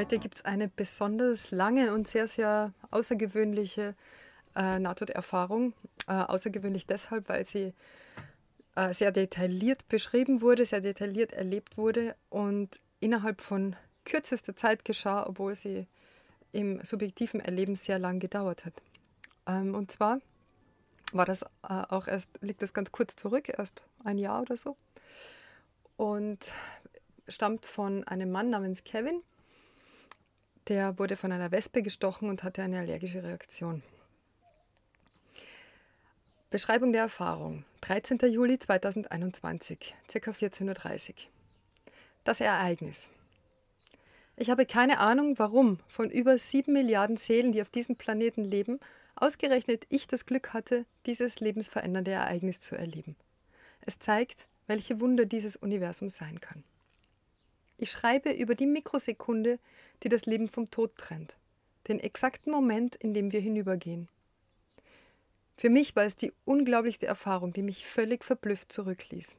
Heute gibt es eine besonders lange und sehr, sehr außergewöhnliche äh, Nahtoderfahrung. Äh, außergewöhnlich deshalb, weil sie äh, sehr detailliert beschrieben wurde, sehr detailliert erlebt wurde und innerhalb von kürzester Zeit geschah, obwohl sie im subjektiven Erleben sehr lang gedauert hat. Ähm, und zwar war das äh, auch erst, liegt das ganz kurz zurück, erst ein Jahr oder so. Und stammt von einem Mann namens Kevin, der wurde von einer Wespe gestochen und hatte eine allergische Reaktion. Beschreibung der Erfahrung. 13. Juli 2021, ca. 14.30 Uhr. Das Ereignis. Ich habe keine Ahnung, warum von über sieben Milliarden Seelen, die auf diesem Planeten leben, ausgerechnet ich das Glück hatte, dieses lebensverändernde Ereignis zu erleben. Es zeigt, welche Wunder dieses Universum sein kann. Ich schreibe über die Mikrosekunde, die das Leben vom Tod trennt, den exakten Moment, in dem wir hinübergehen. Für mich war es die unglaublichste Erfahrung, die mich völlig verblüfft zurückließ.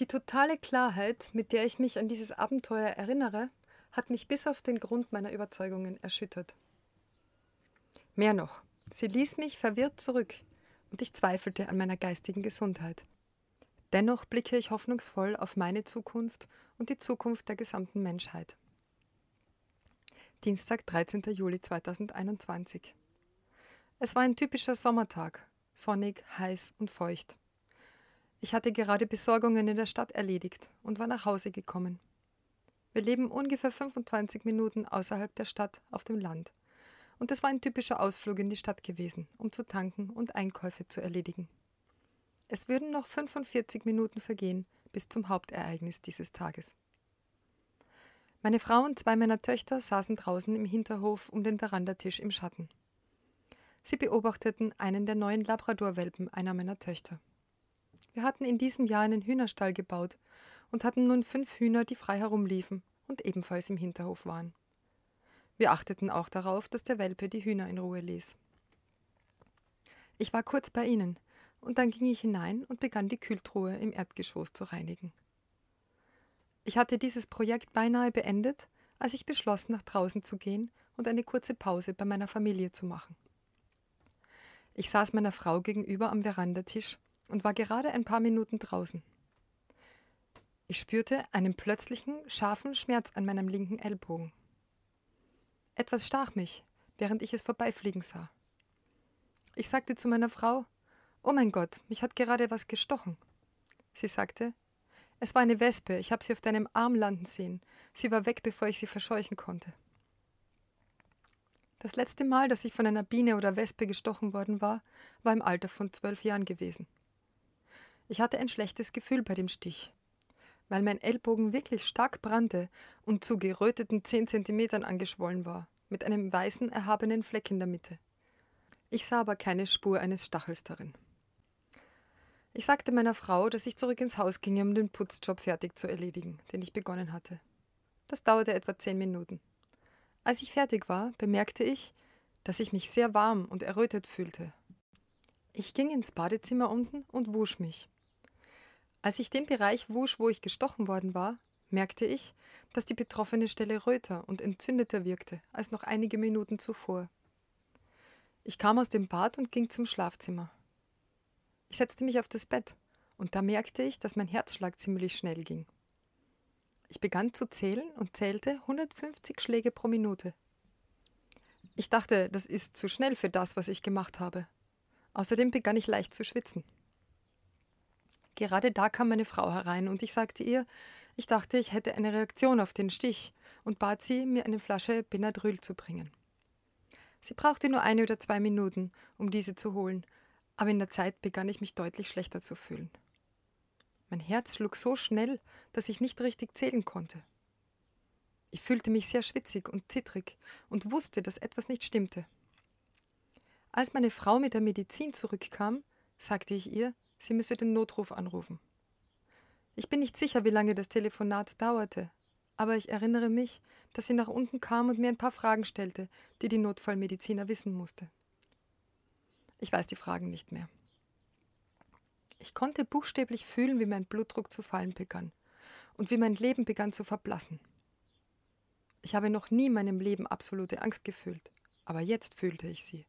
Die totale Klarheit, mit der ich mich an dieses Abenteuer erinnere, hat mich bis auf den Grund meiner Überzeugungen erschüttert. Mehr noch, sie ließ mich verwirrt zurück und ich zweifelte an meiner geistigen Gesundheit. Dennoch blicke ich hoffnungsvoll auf meine Zukunft und die Zukunft der gesamten Menschheit. Dienstag, 13. Juli 2021. Es war ein typischer Sommertag, sonnig, heiß und feucht. Ich hatte gerade Besorgungen in der Stadt erledigt und war nach Hause gekommen. Wir leben ungefähr 25 Minuten außerhalb der Stadt auf dem Land. Und es war ein typischer Ausflug in die Stadt gewesen, um zu tanken und Einkäufe zu erledigen. Es würden noch 45 Minuten vergehen bis zum Hauptereignis dieses Tages. Meine Frau und zwei meiner Töchter saßen draußen im Hinterhof um den Verandatisch im Schatten. Sie beobachteten einen der neuen Labradorwelpen einer meiner Töchter. Wir hatten in diesem Jahr einen Hühnerstall gebaut und hatten nun fünf Hühner, die frei herumliefen und ebenfalls im Hinterhof waren. Wir achteten auch darauf, dass der Welpe die Hühner in Ruhe ließ. Ich war kurz bei ihnen, und dann ging ich hinein und begann die Kühltruhe im Erdgeschoss zu reinigen. Ich hatte dieses Projekt beinahe beendet, als ich beschloss, nach draußen zu gehen und eine kurze Pause bei meiner Familie zu machen. Ich saß meiner Frau gegenüber am Verandatisch und war gerade ein paar Minuten draußen. Ich spürte einen plötzlichen, scharfen Schmerz an meinem linken Ellbogen. Etwas stach mich, während ich es vorbeifliegen sah. Ich sagte zu meiner Frau, Oh mein Gott, mich hat gerade was gestochen. Sie sagte, es war eine Wespe, ich habe sie auf deinem Arm landen sehen. Sie war weg, bevor ich sie verscheuchen konnte. Das letzte Mal, dass ich von einer Biene oder Wespe gestochen worden war, war im Alter von zwölf Jahren gewesen. Ich hatte ein schlechtes Gefühl bei dem Stich, weil mein Ellbogen wirklich stark brannte und zu geröteten zehn Zentimetern angeschwollen war, mit einem weißen, erhabenen Fleck in der Mitte. Ich sah aber keine Spur eines Stachels darin. Ich sagte meiner Frau, dass ich zurück ins Haus ginge, um den Putzjob fertig zu erledigen, den ich begonnen hatte. Das dauerte etwa zehn Minuten. Als ich fertig war, bemerkte ich, dass ich mich sehr warm und errötet fühlte. Ich ging ins Badezimmer unten und wusch mich. Als ich den Bereich wusch, wo ich gestochen worden war, merkte ich, dass die betroffene Stelle röter und entzündeter wirkte als noch einige Minuten zuvor. Ich kam aus dem Bad und ging zum Schlafzimmer. Ich setzte mich auf das Bett und da merkte ich, dass mein Herzschlag ziemlich schnell ging. Ich begann zu zählen und zählte 150 Schläge pro Minute. Ich dachte, das ist zu schnell für das, was ich gemacht habe. Außerdem begann ich leicht zu schwitzen. Gerade da kam meine Frau herein und ich sagte ihr, ich dachte, ich hätte eine Reaktion auf den Stich und bat sie, mir eine Flasche Benadryl zu bringen. Sie brauchte nur eine oder zwei Minuten, um diese zu holen, aber in der Zeit begann ich mich deutlich schlechter zu fühlen. Mein Herz schlug so schnell, dass ich nicht richtig zählen konnte. Ich fühlte mich sehr schwitzig und zittrig und wusste, dass etwas nicht stimmte. Als meine Frau mit der Medizin zurückkam, sagte ich ihr, sie müsse den Notruf anrufen. Ich bin nicht sicher, wie lange das Telefonat dauerte, aber ich erinnere mich, dass sie nach unten kam und mir ein paar Fragen stellte, die die Notfallmediziner wissen musste. Ich weiß die Fragen nicht mehr. Ich konnte buchstäblich fühlen, wie mein Blutdruck zu fallen begann und wie mein Leben begann zu verblassen. Ich habe noch nie in meinem Leben absolute Angst gefühlt, aber jetzt fühlte ich sie.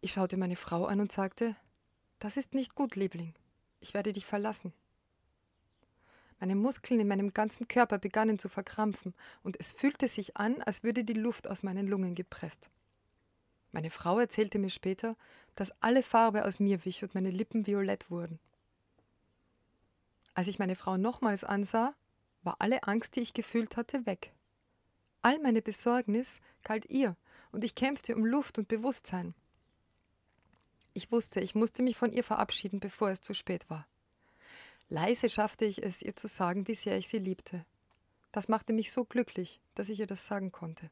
Ich schaute meine Frau an und sagte, das ist nicht gut, Liebling. Ich werde dich verlassen. Meine Muskeln in meinem ganzen Körper begannen zu verkrampfen, und es fühlte sich an, als würde die Luft aus meinen Lungen gepresst. Meine Frau erzählte mir später, dass alle Farbe aus mir wich und meine Lippen violett wurden. Als ich meine Frau nochmals ansah, war alle Angst, die ich gefühlt hatte, weg. All meine Besorgnis galt ihr, und ich kämpfte um Luft und Bewusstsein. Ich wusste, ich musste mich von ihr verabschieden, bevor es zu spät war. Leise schaffte ich es, ihr zu sagen, wie sehr ich sie liebte. Das machte mich so glücklich, dass ich ihr das sagen konnte.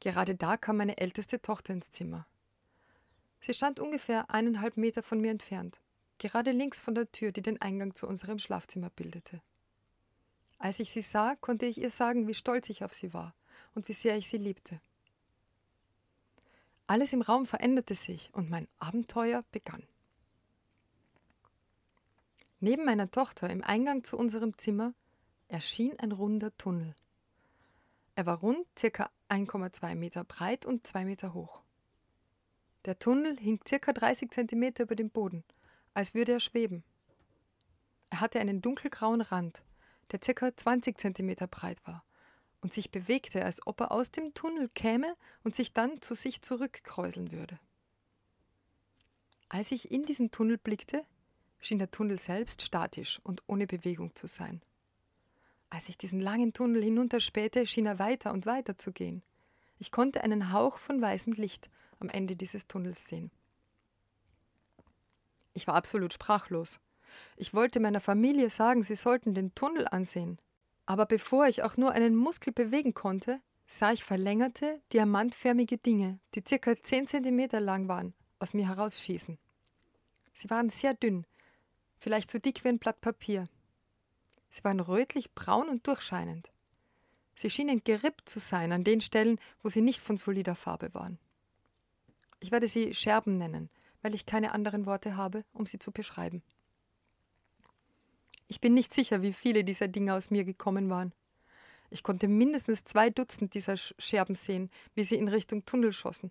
Gerade da kam meine älteste Tochter ins Zimmer. Sie stand ungefähr eineinhalb Meter von mir entfernt, gerade links von der Tür, die den Eingang zu unserem Schlafzimmer bildete. Als ich sie sah, konnte ich ihr sagen, wie stolz ich auf sie war und wie sehr ich sie liebte. Alles im Raum veränderte sich und mein Abenteuer begann. Neben meiner Tochter im Eingang zu unserem Zimmer erschien ein runder Tunnel. Er war rund ca. 1,2 Meter breit und 2 Meter hoch. Der Tunnel hing ca. 30 Zentimeter über dem Boden, als würde er schweben. Er hatte einen dunkelgrauen Rand, der ca. 20 Zentimeter breit war und sich bewegte, als ob er aus dem Tunnel käme und sich dann zu sich zurückkräuseln würde. Als ich in diesen Tunnel blickte, schien der Tunnel selbst statisch und ohne Bewegung zu sein. Als ich diesen langen Tunnel hinunterspähte, schien er weiter und weiter zu gehen. Ich konnte einen Hauch von weißem Licht am Ende dieses Tunnels sehen. Ich war absolut sprachlos. Ich wollte meiner Familie sagen, sie sollten den Tunnel ansehen. Aber bevor ich auch nur einen Muskel bewegen konnte, sah ich verlängerte, diamantförmige Dinge, die circa 10 Zentimeter lang waren, aus mir herausschießen. Sie waren sehr dünn, vielleicht so dick wie ein Blatt Papier. Sie waren rötlich braun und durchscheinend. Sie schienen gerippt zu sein an den Stellen, wo sie nicht von solider Farbe waren. Ich werde sie Scherben nennen, weil ich keine anderen Worte habe, um sie zu beschreiben. Ich bin nicht sicher, wie viele dieser Dinge aus mir gekommen waren. Ich konnte mindestens zwei Dutzend dieser Scherben sehen, wie sie in Richtung Tunnel schossen.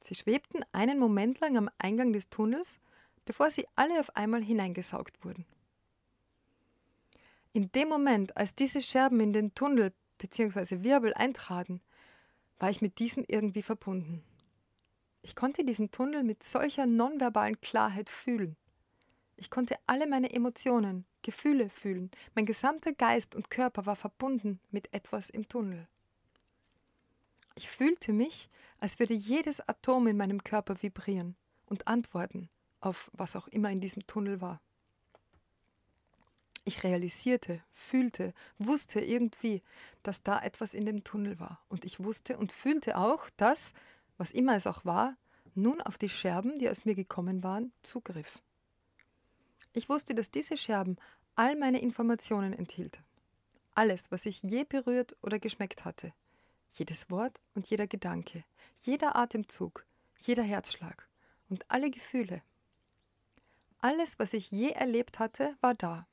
Sie schwebten einen Moment lang am Eingang des Tunnels, bevor sie alle auf einmal hineingesaugt wurden. In dem Moment, als diese Scherben in den Tunnel bzw. Wirbel eintraten, war ich mit diesem irgendwie verbunden. Ich konnte diesen Tunnel mit solcher nonverbalen Klarheit fühlen. Ich konnte alle meine Emotionen, Gefühle fühlen. Mein gesamter Geist und Körper war verbunden mit etwas im Tunnel. Ich fühlte mich, als würde jedes Atom in meinem Körper vibrieren und antworten auf was auch immer in diesem Tunnel war. Ich realisierte, fühlte, wusste irgendwie, dass da etwas in dem Tunnel war. Und ich wusste und fühlte auch, dass, was immer es auch war, nun auf die Scherben, die aus mir gekommen waren, zugriff. Ich wusste, dass diese Scherben all meine Informationen enthielten. Alles, was ich je berührt oder geschmeckt hatte. Jedes Wort und jeder Gedanke, jeder Atemzug, jeder Herzschlag und alle Gefühle. Alles, was ich je erlebt hatte, war da.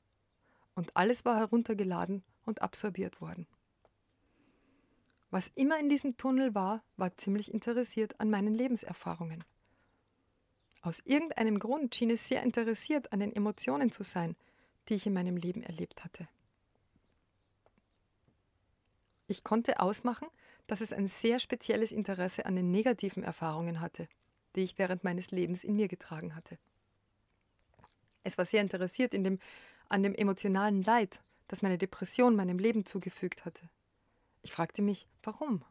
Und alles war heruntergeladen und absorbiert worden. Was immer in diesem Tunnel war, war ziemlich interessiert an meinen Lebenserfahrungen. Aus irgendeinem Grund schien es sehr interessiert an den Emotionen zu sein, die ich in meinem Leben erlebt hatte. Ich konnte ausmachen, dass es ein sehr spezielles Interesse an den negativen Erfahrungen hatte, die ich während meines Lebens in mir getragen hatte. Es war sehr interessiert dem, an dem emotionalen Leid, das meine Depression meinem Leben zugefügt hatte. Ich fragte mich, warum?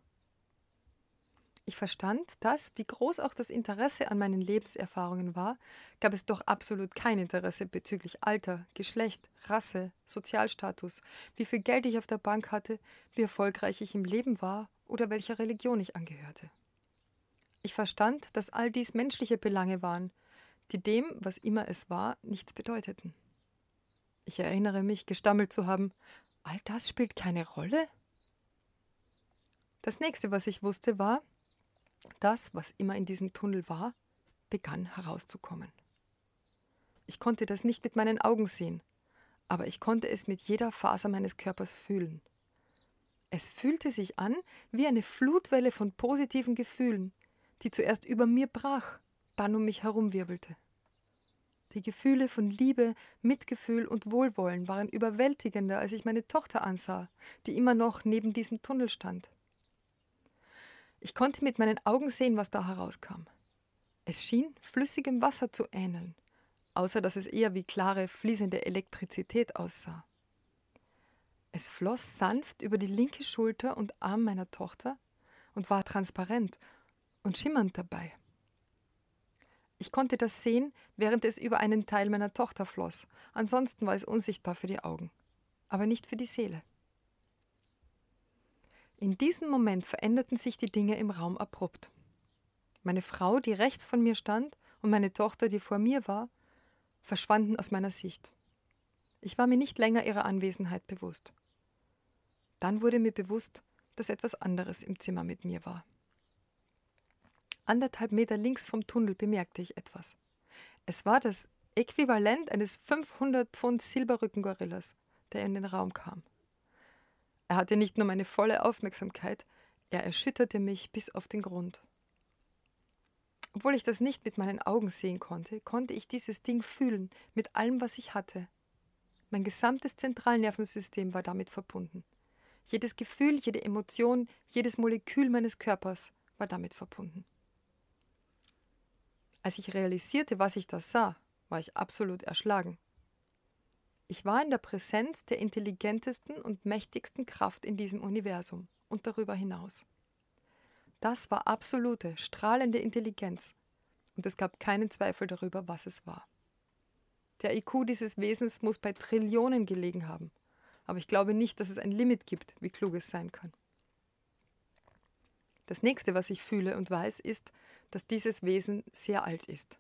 Ich verstand, dass, wie groß auch das Interesse an meinen Lebenserfahrungen war, gab es doch absolut kein Interesse bezüglich Alter, Geschlecht, Rasse, Sozialstatus, wie viel Geld ich auf der Bank hatte, wie erfolgreich ich im Leben war oder welcher Religion ich angehörte. Ich verstand, dass all dies menschliche Belange waren, die dem, was immer es war, nichts bedeuteten. Ich erinnere mich, gestammelt zu haben, all das spielt keine Rolle? Das nächste, was ich wusste, war, das, was immer in diesem Tunnel war, begann herauszukommen. Ich konnte das nicht mit meinen Augen sehen, aber ich konnte es mit jeder Faser meines Körpers fühlen. Es fühlte sich an wie eine Flutwelle von positiven Gefühlen, die zuerst über mir brach, dann um mich herumwirbelte. Die Gefühle von Liebe, Mitgefühl und Wohlwollen waren überwältigender, als ich meine Tochter ansah, die immer noch neben diesem Tunnel stand. Ich konnte mit meinen Augen sehen, was da herauskam. Es schien flüssigem Wasser zu ähneln, außer dass es eher wie klare, fließende Elektrizität aussah. Es floss sanft über die linke Schulter und Arm meiner Tochter und war transparent und schimmernd dabei. Ich konnte das sehen, während es über einen Teil meiner Tochter floss, ansonsten war es unsichtbar für die Augen, aber nicht für die Seele. In diesem Moment veränderten sich die Dinge im Raum abrupt. Meine Frau, die rechts von mir stand, und meine Tochter, die vor mir war, verschwanden aus meiner Sicht. Ich war mir nicht länger ihrer Anwesenheit bewusst. Dann wurde mir bewusst, dass etwas anderes im Zimmer mit mir war. Anderthalb Meter links vom Tunnel bemerkte ich etwas. Es war das Äquivalent eines 500 Pfund Silberrückengorillas, der in den Raum kam. Er hatte nicht nur meine volle Aufmerksamkeit, er erschütterte mich bis auf den Grund. Obwohl ich das nicht mit meinen Augen sehen konnte, konnte ich dieses Ding fühlen, mit allem, was ich hatte. Mein gesamtes Zentralnervensystem war damit verbunden. Jedes Gefühl, jede Emotion, jedes Molekül meines Körpers war damit verbunden. Als ich realisierte, was ich da sah, war ich absolut erschlagen. Ich war in der Präsenz der intelligentesten und mächtigsten Kraft in diesem Universum und darüber hinaus. Das war absolute, strahlende Intelligenz, und es gab keinen Zweifel darüber, was es war. Der IQ dieses Wesens muss bei Trillionen gelegen haben, aber ich glaube nicht, dass es ein Limit gibt, wie klug es sein kann. Das nächste, was ich fühle und weiß, ist, dass dieses Wesen sehr alt ist.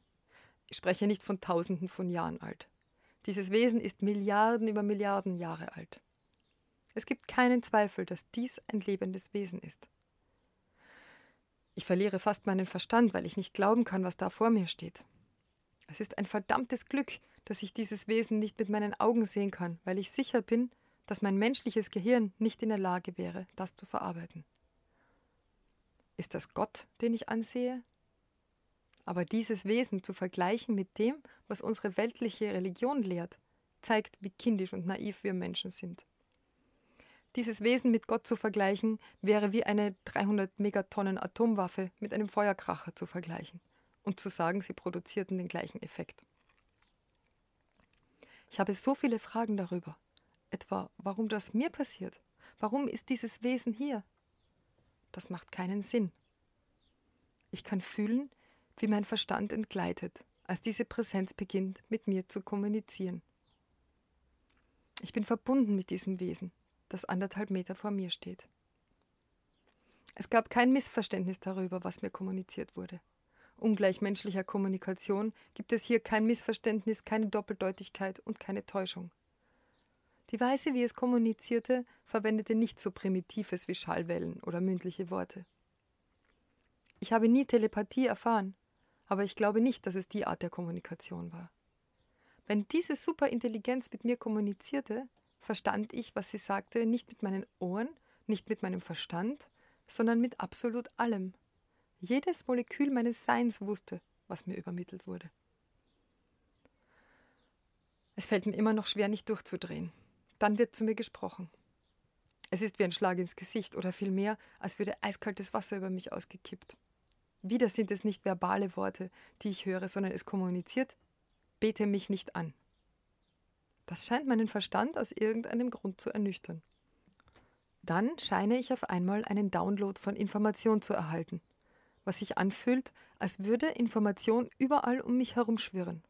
Ich spreche nicht von Tausenden von Jahren alt. Dieses Wesen ist Milliarden über Milliarden Jahre alt. Es gibt keinen Zweifel, dass dies ein lebendes Wesen ist. Ich verliere fast meinen Verstand, weil ich nicht glauben kann, was da vor mir steht. Es ist ein verdammtes Glück, dass ich dieses Wesen nicht mit meinen Augen sehen kann, weil ich sicher bin, dass mein menschliches Gehirn nicht in der Lage wäre, das zu verarbeiten. Ist das Gott, den ich ansehe? Aber dieses Wesen zu vergleichen mit dem, was unsere weltliche Religion lehrt, zeigt, wie kindisch und naiv wir Menschen sind. Dieses Wesen mit Gott zu vergleichen, wäre wie eine 300 Megatonnen Atomwaffe mit einem Feuerkracher zu vergleichen und zu sagen, sie produzierten den gleichen Effekt. Ich habe so viele Fragen darüber. Etwa, warum das mir passiert? Warum ist dieses Wesen hier? Das macht keinen Sinn. Ich kann fühlen, wie mein Verstand entgleitet, als diese Präsenz beginnt, mit mir zu kommunizieren. Ich bin verbunden mit diesem Wesen, das anderthalb Meter vor mir steht. Es gab kein Missverständnis darüber, was mir kommuniziert wurde. Ungleich menschlicher Kommunikation gibt es hier kein Missverständnis, keine Doppeldeutigkeit und keine Täuschung. Die Weise, wie es kommunizierte, verwendete nicht so Primitives wie Schallwellen oder mündliche Worte. Ich habe nie Telepathie erfahren, aber ich glaube nicht, dass es die Art der Kommunikation war. Wenn diese Superintelligenz mit mir kommunizierte, verstand ich, was sie sagte, nicht mit meinen Ohren, nicht mit meinem Verstand, sondern mit absolut allem. Jedes Molekül meines Seins wusste, was mir übermittelt wurde. Es fällt mir immer noch schwer, nicht durchzudrehen. Dann wird zu mir gesprochen. Es ist wie ein Schlag ins Gesicht oder vielmehr, als würde eiskaltes Wasser über mich ausgekippt. Wieder sind es nicht verbale Worte, die ich höre, sondern es kommuniziert, bete mich nicht an. Das scheint meinen Verstand aus irgendeinem Grund zu ernüchtern. Dann scheine ich auf einmal einen Download von Information zu erhalten. was sich anfühlt, als würde Information überall um mich herum schwirren.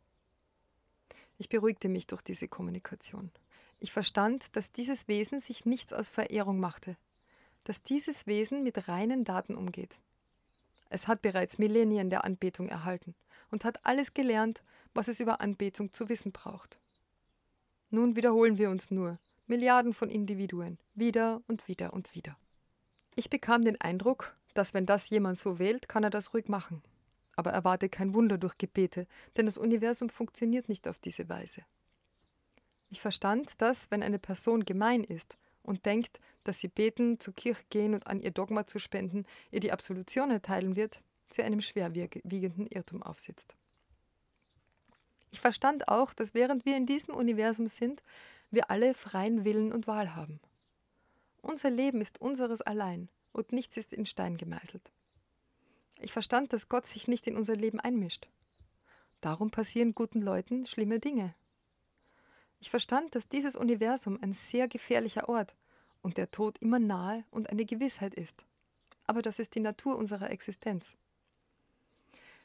Ich beruhigte mich durch diese Kommunikation. Ich verstand, dass dieses Wesen sich nichts aus Verehrung machte, dass dieses Wesen mit reinen Daten umgeht. Es hat bereits Millennien der Anbetung erhalten und hat alles gelernt, was es über Anbetung zu wissen braucht. Nun wiederholen wir uns nur, Milliarden von Individuen, wieder und wieder und wieder. Ich bekam den Eindruck, dass wenn das jemand so wählt, kann er das ruhig machen. Aber erwarte kein Wunder durch Gebete, denn das Universum funktioniert nicht auf diese Weise. Ich verstand, dass, wenn eine Person gemein ist und denkt, dass sie beten, zur Kirche gehen und an ihr Dogma zu spenden, ihr die Absolution erteilen wird, sie einem schwerwiegenden Irrtum aufsitzt. Ich verstand auch, dass während wir in diesem Universum sind, wir alle freien Willen und Wahl haben. Unser Leben ist unseres allein und nichts ist in Stein gemeißelt. Ich verstand, dass Gott sich nicht in unser Leben einmischt. Darum passieren guten Leuten schlimme Dinge. Ich verstand, dass dieses Universum ein sehr gefährlicher Ort und der Tod immer nahe und eine Gewissheit ist. Aber das ist die Natur unserer Existenz.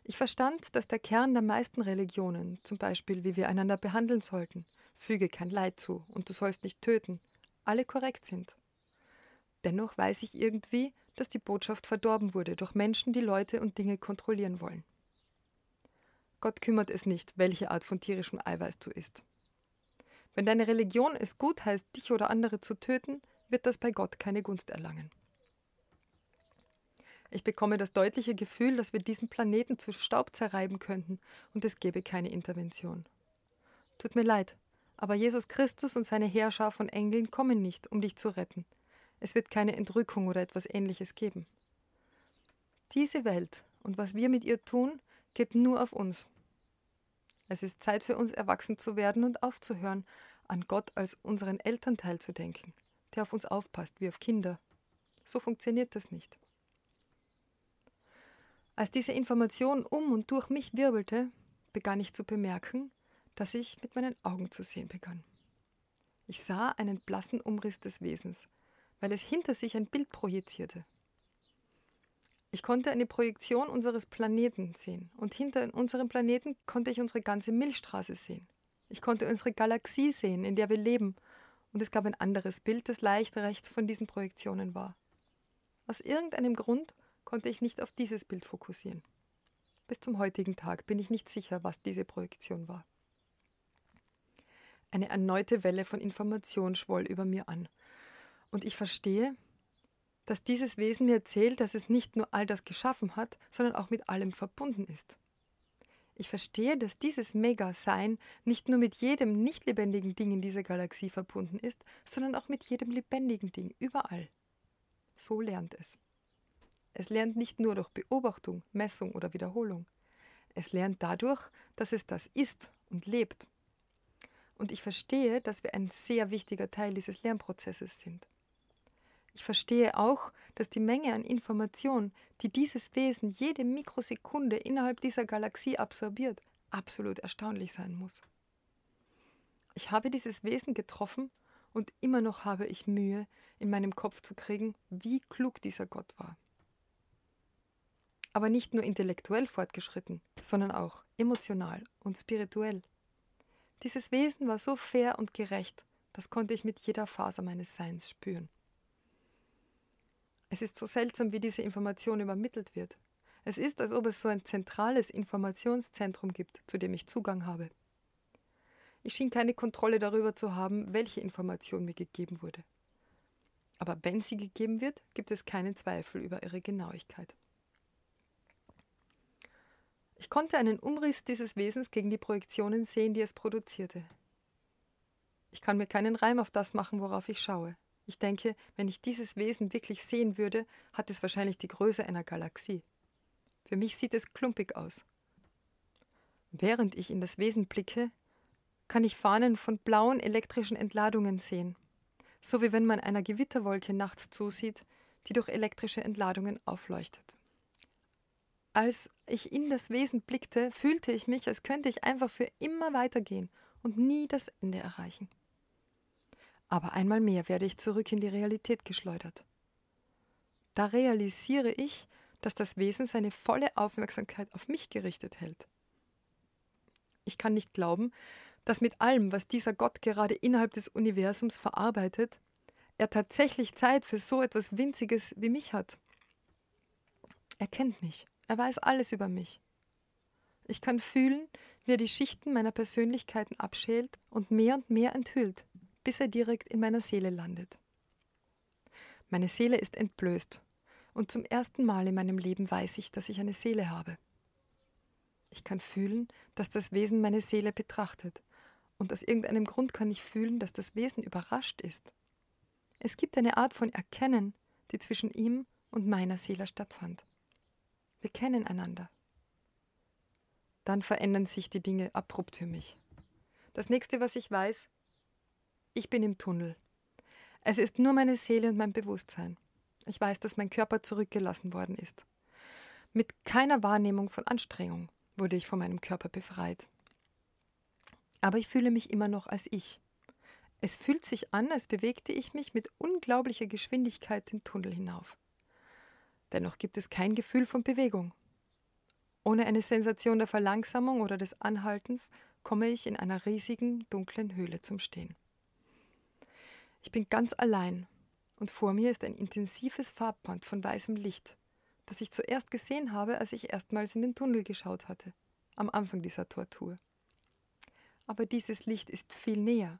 Ich verstand, dass der Kern der meisten Religionen, zum Beispiel wie wir einander behandeln sollten, füge kein Leid zu und du sollst nicht töten, alle korrekt sind. Dennoch weiß ich irgendwie, dass die Botschaft verdorben wurde durch Menschen, die Leute und Dinge kontrollieren wollen. Gott kümmert es nicht, welche Art von tierischem Eiweiß du isst. Wenn deine Religion es gut heißt, dich oder andere zu töten, wird das bei Gott keine Gunst erlangen. Ich bekomme das deutliche Gefühl, dass wir diesen Planeten zu Staub zerreiben könnten und es gäbe keine Intervention. Tut mir leid, aber Jesus Christus und seine Herrscher von Engeln kommen nicht, um dich zu retten. Es wird keine Entrückung oder etwas ähnliches geben. Diese Welt und was wir mit ihr tun, geht nur auf uns. Es ist Zeit für uns, erwachsen zu werden und aufzuhören, an Gott als unseren Elternteil zu denken, der auf uns aufpasst wie auf Kinder. So funktioniert das nicht. Als diese Information um und durch mich wirbelte, begann ich zu bemerken, dass ich mit meinen Augen zu sehen begann. Ich sah einen blassen Umriss des Wesens, weil es hinter sich ein Bild projizierte. Ich konnte eine Projektion unseres Planeten sehen und hinter unserem Planeten konnte ich unsere ganze Milchstraße sehen. Ich konnte unsere Galaxie sehen, in der wir leben, und es gab ein anderes Bild, das leicht rechts von diesen Projektionen war. Aus irgendeinem Grund konnte ich nicht auf dieses Bild fokussieren. Bis zum heutigen Tag bin ich nicht sicher, was diese Projektion war. Eine erneute Welle von Information schwoll über mir an, und ich verstehe, dass dieses Wesen mir erzählt, dass es nicht nur all das geschaffen hat, sondern auch mit allem verbunden ist. Ich verstehe, dass dieses Mega-Sein nicht nur mit jedem nicht lebendigen Ding in dieser Galaxie verbunden ist, sondern auch mit jedem lebendigen Ding, überall. So lernt es. Es lernt nicht nur durch Beobachtung, Messung oder Wiederholung. Es lernt dadurch, dass es das ist und lebt. Und ich verstehe, dass wir ein sehr wichtiger Teil dieses Lernprozesses sind. Ich verstehe auch, dass die Menge an Information, die dieses Wesen jede Mikrosekunde innerhalb dieser Galaxie absorbiert, absolut erstaunlich sein muss. Ich habe dieses Wesen getroffen und immer noch habe ich Mühe, in meinem Kopf zu kriegen, wie klug dieser Gott war. Aber nicht nur intellektuell fortgeschritten, sondern auch emotional und spirituell. Dieses Wesen war so fair und gerecht, das konnte ich mit jeder Faser meines Seins spüren. Es ist so seltsam, wie diese Information übermittelt wird. Es ist, als ob es so ein zentrales Informationszentrum gibt, zu dem ich Zugang habe. Ich schien keine Kontrolle darüber zu haben, welche Information mir gegeben wurde. Aber wenn sie gegeben wird, gibt es keinen Zweifel über ihre Genauigkeit. Ich konnte einen Umriss dieses Wesens gegen die Projektionen sehen, die es produzierte. Ich kann mir keinen Reim auf das machen, worauf ich schaue. Ich denke, wenn ich dieses Wesen wirklich sehen würde, hat es wahrscheinlich die Größe einer Galaxie. Für mich sieht es klumpig aus. Während ich in das Wesen blicke, kann ich Fahnen von blauen elektrischen Entladungen sehen, so wie wenn man einer Gewitterwolke nachts zusieht, die durch elektrische Entladungen aufleuchtet. Als ich in das Wesen blickte, fühlte ich mich, als könnte ich einfach für immer weitergehen und nie das Ende erreichen. Aber einmal mehr werde ich zurück in die Realität geschleudert. Da realisiere ich, dass das Wesen seine volle Aufmerksamkeit auf mich gerichtet hält. Ich kann nicht glauben, dass mit allem, was dieser Gott gerade innerhalb des Universums verarbeitet, er tatsächlich Zeit für so etwas Winziges wie mich hat. Er kennt mich, er weiß alles über mich. Ich kann fühlen, wie er die Schichten meiner Persönlichkeiten abschält und mehr und mehr enthüllt, bis er direkt in meiner Seele landet. Meine Seele ist entblößt, und zum ersten Mal in meinem Leben weiß ich, dass ich eine Seele habe. Ich kann fühlen, dass das Wesen meine Seele betrachtet, und aus irgendeinem Grund kann ich fühlen, dass das Wesen überrascht ist. Es gibt eine Art von Erkennen, die zwischen ihm und meiner Seele stattfand. Wir kennen einander. Dann verändern sich die Dinge abrupt für mich. Das nächste, was ich weiß, ich bin im Tunnel. Es ist nur meine Seele und mein Bewusstsein. Ich weiß, dass mein Körper zurückgelassen worden ist. Mit keiner Wahrnehmung von Anstrengung wurde ich von meinem Körper befreit. Aber ich fühle mich immer noch als ich. Es fühlt sich an, als bewegte ich mich mit unglaublicher Geschwindigkeit den Tunnel hinauf. Dennoch gibt es kein Gefühl von Bewegung. Ohne eine Sensation der Verlangsamung oder des Anhaltens komme ich in einer riesigen, dunklen Höhle zum Stehen. Ich bin ganz allein und vor mir ist ein intensives Farbband von weißem Licht, das ich zuerst gesehen habe, als ich erstmals in den Tunnel geschaut hatte, am Anfang dieser Tortur aber dieses Licht ist viel näher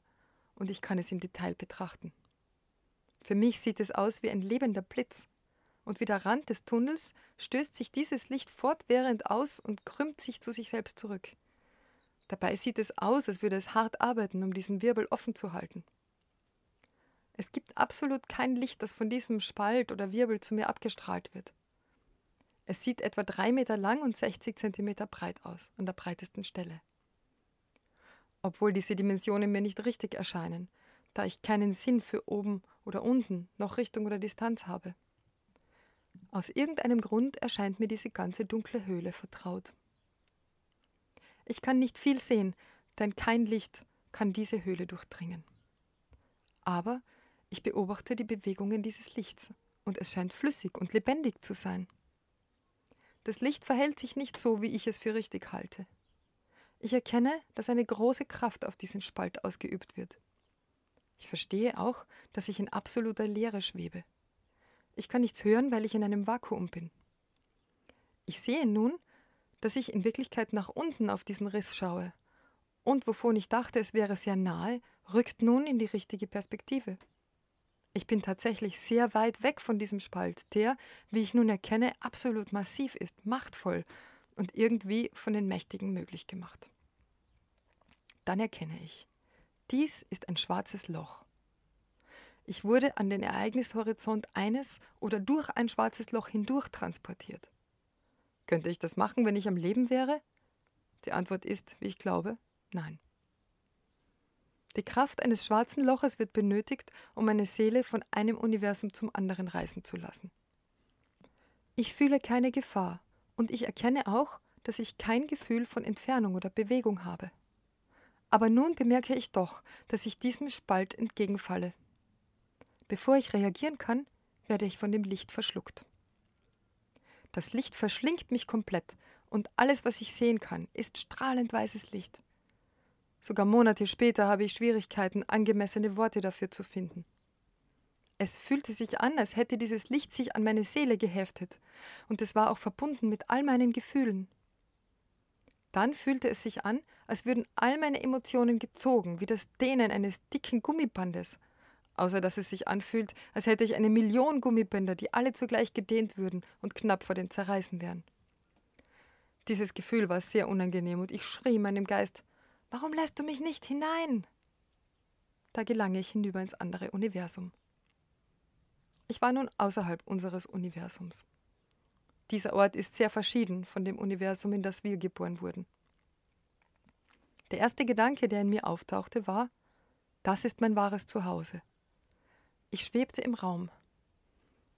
und ich kann es im Detail betrachten. Für mich sieht es aus wie ein lebender Blitz, und wie der Rand des Tunnels stößt sich dieses Licht fortwährend aus und krümmt sich zu sich selbst zurück. Dabei sieht es aus, als würde es hart arbeiten, um diesen Wirbel offen zu halten. Es gibt absolut kein Licht, das von diesem Spalt oder Wirbel zu mir abgestrahlt wird. Es sieht etwa drei Meter lang und 60 Zentimeter breit aus, an der breitesten Stelle obwohl diese Dimensionen mir nicht richtig erscheinen, da ich keinen Sinn für oben oder unten, noch Richtung oder Distanz habe. Aus irgendeinem Grund erscheint mir diese ganze dunkle Höhle vertraut. Ich kann nicht viel sehen, denn kein Licht kann diese Höhle durchdringen. Aber ich beobachte die Bewegungen dieses Lichts, und es scheint flüssig und lebendig zu sein. Das Licht verhält sich nicht so, wie ich es für richtig halte. Ich erkenne, dass eine große Kraft auf diesen Spalt ausgeübt wird. Ich verstehe auch, dass ich in absoluter Leere schwebe. Ich kann nichts hören, weil ich in einem Vakuum bin. Ich sehe nun, dass ich in Wirklichkeit nach unten auf diesen Riss schaue. Und wovon ich dachte, es wäre sehr nahe, rückt nun in die richtige Perspektive. Ich bin tatsächlich sehr weit weg von diesem Spalt, der, wie ich nun erkenne, absolut massiv ist, machtvoll und irgendwie von den Mächtigen möglich gemacht. Dann erkenne ich, dies ist ein schwarzes Loch. Ich wurde an den Ereignishorizont eines oder durch ein schwarzes Loch hindurch transportiert. Könnte ich das machen, wenn ich am Leben wäre? Die Antwort ist, wie ich glaube, nein. Die Kraft eines schwarzen Loches wird benötigt, um meine Seele von einem Universum zum anderen reisen zu lassen. Ich fühle keine Gefahr, und ich erkenne auch, dass ich kein Gefühl von Entfernung oder Bewegung habe. Aber nun bemerke ich doch, dass ich diesem Spalt entgegenfalle. Bevor ich reagieren kann, werde ich von dem Licht verschluckt. Das Licht verschlingt mich komplett und alles, was ich sehen kann, ist strahlend weißes Licht. Sogar Monate später habe ich Schwierigkeiten, angemessene Worte dafür zu finden. Es fühlte sich an, als hätte dieses Licht sich an meine Seele geheftet, und es war auch verbunden mit all meinen Gefühlen. Dann fühlte es sich an, als würden all meine Emotionen gezogen, wie das Dehnen eines dicken Gummibandes, außer dass es sich anfühlt, als hätte ich eine Million Gummibänder, die alle zugleich gedehnt würden und knapp vor den Zerreißen wären. Dieses Gefühl war sehr unangenehm und ich schrie meinem Geist Warum lässt du mich nicht hinein? Da gelang ich hinüber ins andere Universum. Ich war nun außerhalb unseres Universums. Dieser Ort ist sehr verschieden von dem Universum, in das wir geboren wurden. Der erste Gedanke, der in mir auftauchte, war, das ist mein wahres Zuhause. Ich schwebte im Raum.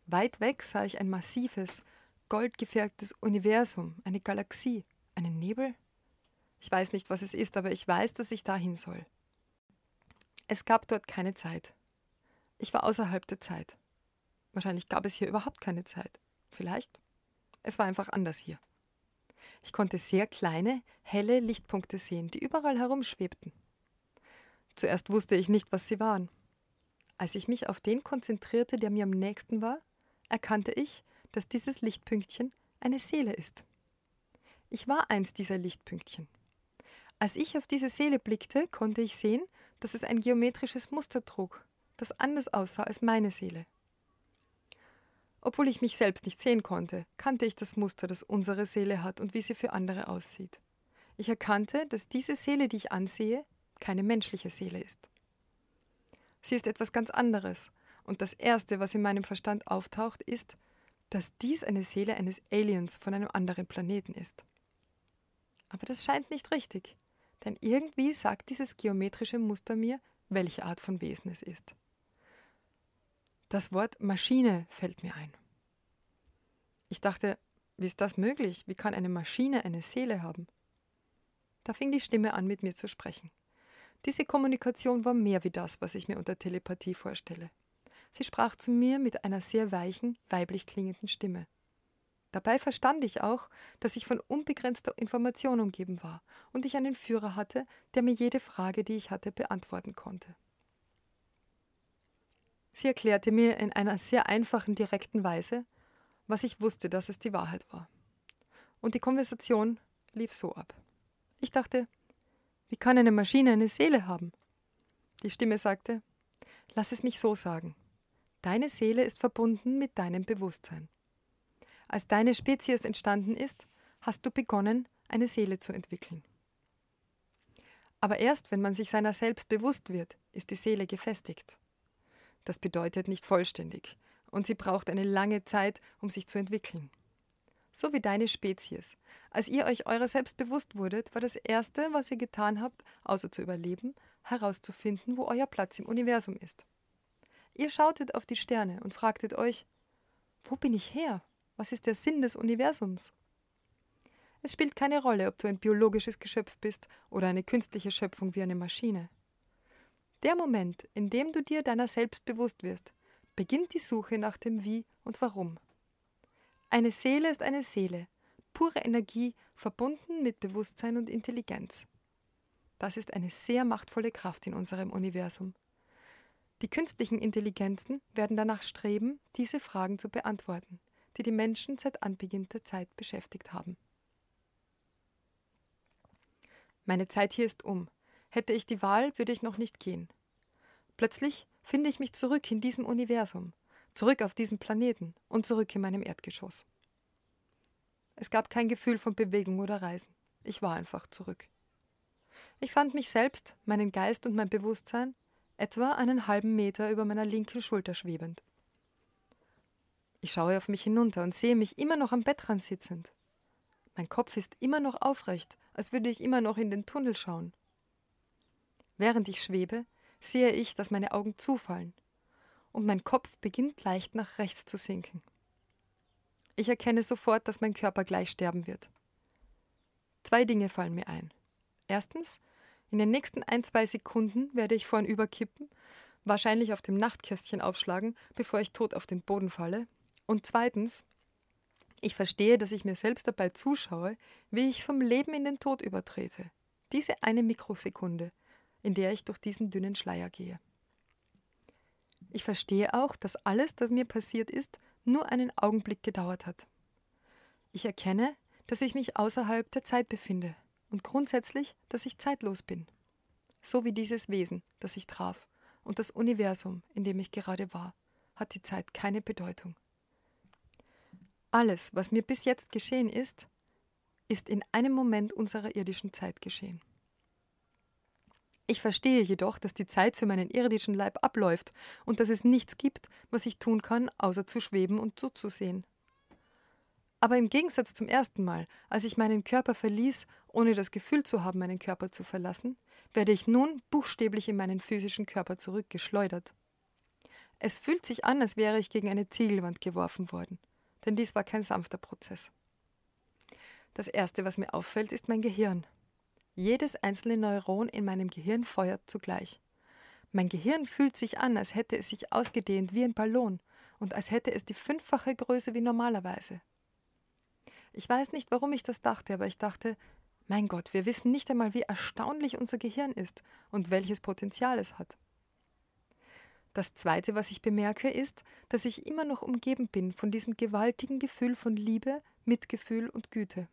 Weit weg sah ich ein massives, goldgefärbtes Universum, eine Galaxie, einen Nebel. Ich weiß nicht, was es ist, aber ich weiß, dass ich dahin soll. Es gab dort keine Zeit. Ich war außerhalb der Zeit. Wahrscheinlich gab es hier überhaupt keine Zeit. Vielleicht. Es war einfach anders hier. Ich konnte sehr kleine, helle Lichtpunkte sehen, die überall herumschwebten. Zuerst wusste ich nicht, was sie waren. Als ich mich auf den konzentrierte, der mir am nächsten war, erkannte ich, dass dieses Lichtpünktchen eine Seele ist. Ich war eins dieser Lichtpünktchen. Als ich auf diese Seele blickte, konnte ich sehen, dass es ein geometrisches Muster trug, das anders aussah als meine Seele. Obwohl ich mich selbst nicht sehen konnte, kannte ich das Muster, das unsere Seele hat und wie sie für andere aussieht. Ich erkannte, dass diese Seele, die ich ansehe, keine menschliche Seele ist. Sie ist etwas ganz anderes, und das Erste, was in meinem Verstand auftaucht, ist, dass dies eine Seele eines Aliens von einem anderen Planeten ist. Aber das scheint nicht richtig, denn irgendwie sagt dieses geometrische Muster mir, welche Art von Wesen es ist. Das Wort Maschine fällt mir ein. Ich dachte, wie ist das möglich? Wie kann eine Maschine eine Seele haben? Da fing die Stimme an, mit mir zu sprechen. Diese Kommunikation war mehr wie das, was ich mir unter Telepathie vorstelle. Sie sprach zu mir mit einer sehr weichen, weiblich klingenden Stimme. Dabei verstand ich auch, dass ich von unbegrenzter Information umgeben war und ich einen Führer hatte, der mir jede Frage, die ich hatte, beantworten konnte. Sie erklärte mir in einer sehr einfachen, direkten Weise, was ich wusste, dass es die Wahrheit war. Und die Konversation lief so ab. Ich dachte, wie kann eine Maschine eine Seele haben? Die Stimme sagte, lass es mich so sagen. Deine Seele ist verbunden mit deinem Bewusstsein. Als deine Spezies entstanden ist, hast du begonnen, eine Seele zu entwickeln. Aber erst wenn man sich seiner selbst bewusst wird, ist die Seele gefestigt. Das bedeutet nicht vollständig, und sie braucht eine lange Zeit, um sich zu entwickeln. So wie deine Spezies. Als ihr euch eurer selbst bewusst wurdet, war das Erste, was ihr getan habt, außer zu überleben, herauszufinden, wo euer Platz im Universum ist. Ihr schautet auf die Sterne und fragtet euch, wo bin ich her? Was ist der Sinn des Universums? Es spielt keine Rolle, ob du ein biologisches Geschöpf bist oder eine künstliche Schöpfung wie eine Maschine. Der Moment, in dem du dir deiner selbst bewusst wirst, beginnt die Suche nach dem Wie und Warum. Eine Seele ist eine Seele, pure Energie, verbunden mit Bewusstsein und Intelligenz. Das ist eine sehr machtvolle Kraft in unserem Universum. Die künstlichen Intelligenzen werden danach streben, diese Fragen zu beantworten, die die Menschen seit Anbeginn der Zeit beschäftigt haben. Meine Zeit hier ist um. Hätte ich die Wahl, würde ich noch nicht gehen. Plötzlich finde ich mich zurück in diesem Universum, zurück auf diesen Planeten und zurück in meinem Erdgeschoss. Es gab kein Gefühl von Bewegung oder Reisen. Ich war einfach zurück. Ich fand mich selbst, meinen Geist und mein Bewusstsein etwa einen halben Meter über meiner linken Schulter schwebend. Ich schaue auf mich hinunter und sehe mich immer noch am Bettrand sitzend. Mein Kopf ist immer noch aufrecht, als würde ich immer noch in den Tunnel schauen. Während ich schwebe, sehe ich, dass meine Augen zufallen und mein Kopf beginnt leicht nach rechts zu sinken. Ich erkenne sofort, dass mein Körper gleich sterben wird. Zwei Dinge fallen mir ein. Erstens, in den nächsten ein, zwei Sekunden werde ich vorn überkippen, wahrscheinlich auf dem Nachtkästchen aufschlagen, bevor ich tot auf den Boden falle. Und zweitens, ich verstehe, dass ich mir selbst dabei zuschaue, wie ich vom Leben in den Tod übertrete. Diese eine Mikrosekunde in der ich durch diesen dünnen Schleier gehe. Ich verstehe auch, dass alles, das mir passiert ist, nur einen Augenblick gedauert hat. Ich erkenne, dass ich mich außerhalb der Zeit befinde und grundsätzlich, dass ich zeitlos bin. So wie dieses Wesen, das ich traf, und das Universum, in dem ich gerade war, hat die Zeit keine Bedeutung. Alles, was mir bis jetzt geschehen ist, ist in einem Moment unserer irdischen Zeit geschehen. Ich verstehe jedoch, dass die Zeit für meinen irdischen Leib abläuft und dass es nichts gibt, was ich tun kann, außer zu schweben und zuzusehen. Aber im Gegensatz zum ersten Mal, als ich meinen Körper verließ, ohne das Gefühl zu haben, meinen Körper zu verlassen, werde ich nun buchstäblich in meinen physischen Körper zurückgeschleudert. Es fühlt sich an, als wäre ich gegen eine Ziegelwand geworfen worden, denn dies war kein sanfter Prozess. Das Erste, was mir auffällt, ist mein Gehirn. Jedes einzelne Neuron in meinem Gehirn feuert zugleich. Mein Gehirn fühlt sich an, als hätte es sich ausgedehnt wie ein Ballon und als hätte es die fünffache Größe wie normalerweise. Ich weiß nicht, warum ich das dachte, aber ich dachte, mein Gott, wir wissen nicht einmal, wie erstaunlich unser Gehirn ist und welches Potenzial es hat. Das Zweite, was ich bemerke, ist, dass ich immer noch umgeben bin von diesem gewaltigen Gefühl von Liebe, Mitgefühl und Güte.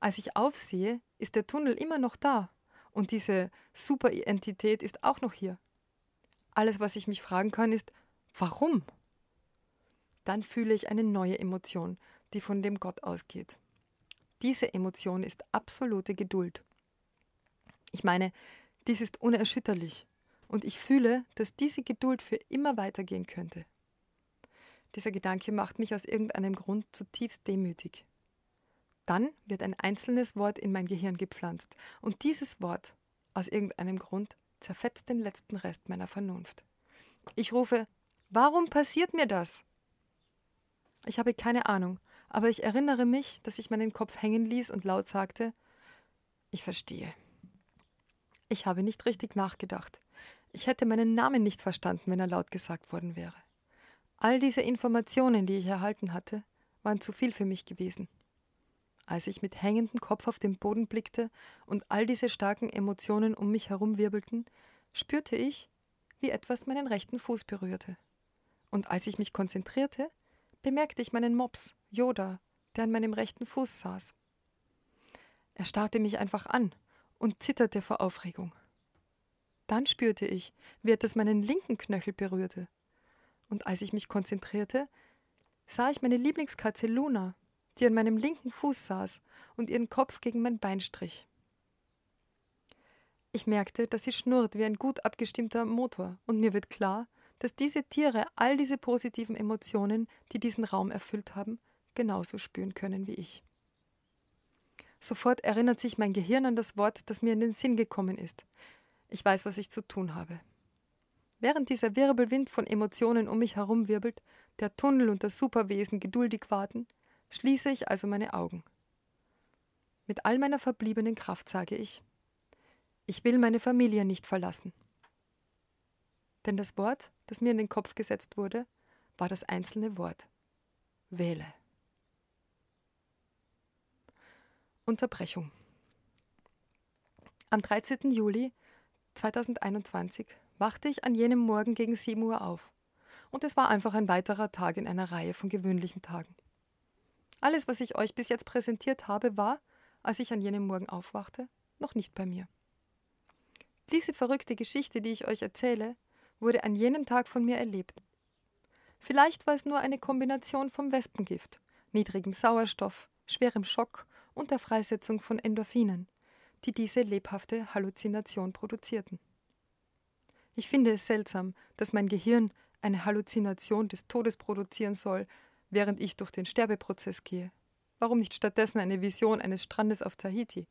Als ich aufsehe, ist der Tunnel immer noch da und diese Superentität ist auch noch hier. Alles, was ich mich fragen kann, ist, warum? Dann fühle ich eine neue Emotion, die von dem Gott ausgeht. Diese Emotion ist absolute Geduld. Ich meine, dies ist unerschütterlich und ich fühle, dass diese Geduld für immer weitergehen könnte. Dieser Gedanke macht mich aus irgendeinem Grund zutiefst demütig. Dann wird ein einzelnes Wort in mein Gehirn gepflanzt und dieses Wort, aus irgendeinem Grund, zerfetzt den letzten Rest meiner Vernunft. Ich rufe, warum passiert mir das? Ich habe keine Ahnung, aber ich erinnere mich, dass ich meinen Kopf hängen ließ und laut sagte, ich verstehe. Ich habe nicht richtig nachgedacht. Ich hätte meinen Namen nicht verstanden, wenn er laut gesagt worden wäre. All diese Informationen, die ich erhalten hatte, waren zu viel für mich gewesen. Als ich mit hängendem Kopf auf den Boden blickte und all diese starken Emotionen um mich herum wirbelten, spürte ich, wie etwas meinen rechten Fuß berührte. Und als ich mich konzentrierte, bemerkte ich meinen Mops, Yoda, der an meinem rechten Fuß saß. Er starrte mich einfach an und zitterte vor Aufregung. Dann spürte ich, wie etwas meinen linken Knöchel berührte. Und als ich mich konzentrierte, sah ich meine Lieblingskatze Luna, die an meinem linken Fuß saß und ihren Kopf gegen mein Bein strich. Ich merkte, dass sie schnurrt wie ein gut abgestimmter Motor, und mir wird klar, dass diese Tiere all diese positiven Emotionen, die diesen Raum erfüllt haben, genauso spüren können wie ich. Sofort erinnert sich mein Gehirn an das Wort, das mir in den Sinn gekommen ist. Ich weiß, was ich zu tun habe. Während dieser Wirbelwind von Emotionen um mich herum wirbelt, der Tunnel und das Superwesen geduldig warten, schließe ich also meine Augen. Mit all meiner verbliebenen Kraft sage ich, ich will meine Familie nicht verlassen. Denn das Wort, das mir in den Kopf gesetzt wurde, war das einzelne Wort. Wähle. Unterbrechung. Am 13. Juli 2021 wachte ich an jenem Morgen gegen 7 Uhr auf. Und es war einfach ein weiterer Tag in einer Reihe von gewöhnlichen Tagen. Alles, was ich euch bis jetzt präsentiert habe, war, als ich an jenem Morgen aufwachte, noch nicht bei mir. Diese verrückte Geschichte, die ich euch erzähle, wurde an jenem Tag von mir erlebt. Vielleicht war es nur eine Kombination vom Wespengift, niedrigem Sauerstoff, schwerem Schock und der Freisetzung von Endorphinen, die diese lebhafte Halluzination produzierten. Ich finde es seltsam, dass mein Gehirn eine Halluzination des Todes produzieren soll, während ich durch den Sterbeprozess gehe. Warum nicht stattdessen eine Vision eines Strandes auf Tahiti?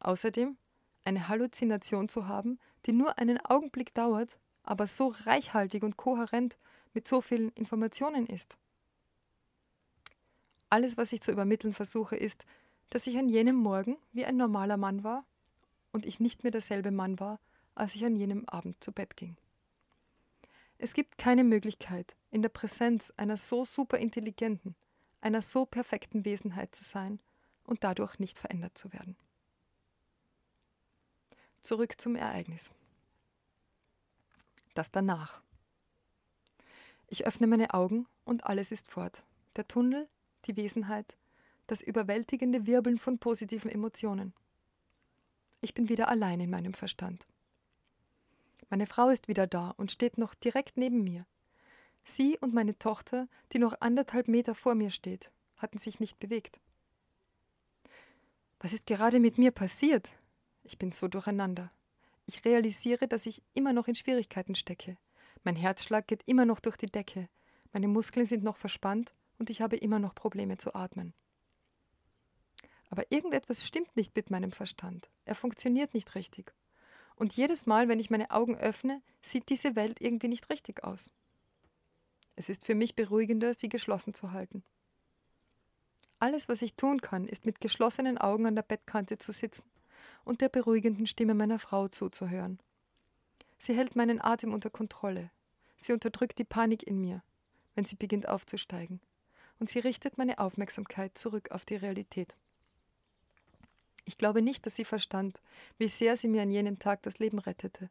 Außerdem eine Halluzination zu haben, die nur einen Augenblick dauert, aber so reichhaltig und kohärent mit so vielen Informationen ist. Alles, was ich zu übermitteln versuche, ist, dass ich an jenem Morgen wie ein normaler Mann war und ich nicht mehr derselbe Mann war, als ich an jenem Abend zu Bett ging. Es gibt keine Möglichkeit, in der Präsenz einer so superintelligenten, einer so perfekten Wesenheit zu sein und dadurch nicht verändert zu werden. Zurück zum Ereignis. Das danach. Ich öffne meine Augen und alles ist fort. Der Tunnel, die Wesenheit, das überwältigende Wirbeln von positiven Emotionen. Ich bin wieder allein in meinem Verstand. Meine Frau ist wieder da und steht noch direkt neben mir. Sie und meine Tochter, die noch anderthalb Meter vor mir steht, hatten sich nicht bewegt. Was ist gerade mit mir passiert? Ich bin so durcheinander. Ich realisiere, dass ich immer noch in Schwierigkeiten stecke. Mein Herzschlag geht immer noch durch die Decke. Meine Muskeln sind noch verspannt und ich habe immer noch Probleme zu atmen. Aber irgendetwas stimmt nicht mit meinem Verstand. Er funktioniert nicht richtig. Und jedes Mal, wenn ich meine Augen öffne, sieht diese Welt irgendwie nicht richtig aus. Es ist für mich beruhigender, sie geschlossen zu halten. Alles, was ich tun kann, ist mit geschlossenen Augen an der Bettkante zu sitzen und der beruhigenden Stimme meiner Frau zuzuhören. Sie hält meinen Atem unter Kontrolle. Sie unterdrückt die Panik in mir, wenn sie beginnt aufzusteigen. und sie richtet meine Aufmerksamkeit zurück auf die Realität. Ich glaube nicht, dass sie verstand, wie sehr sie mir an jenem Tag das Leben rettete.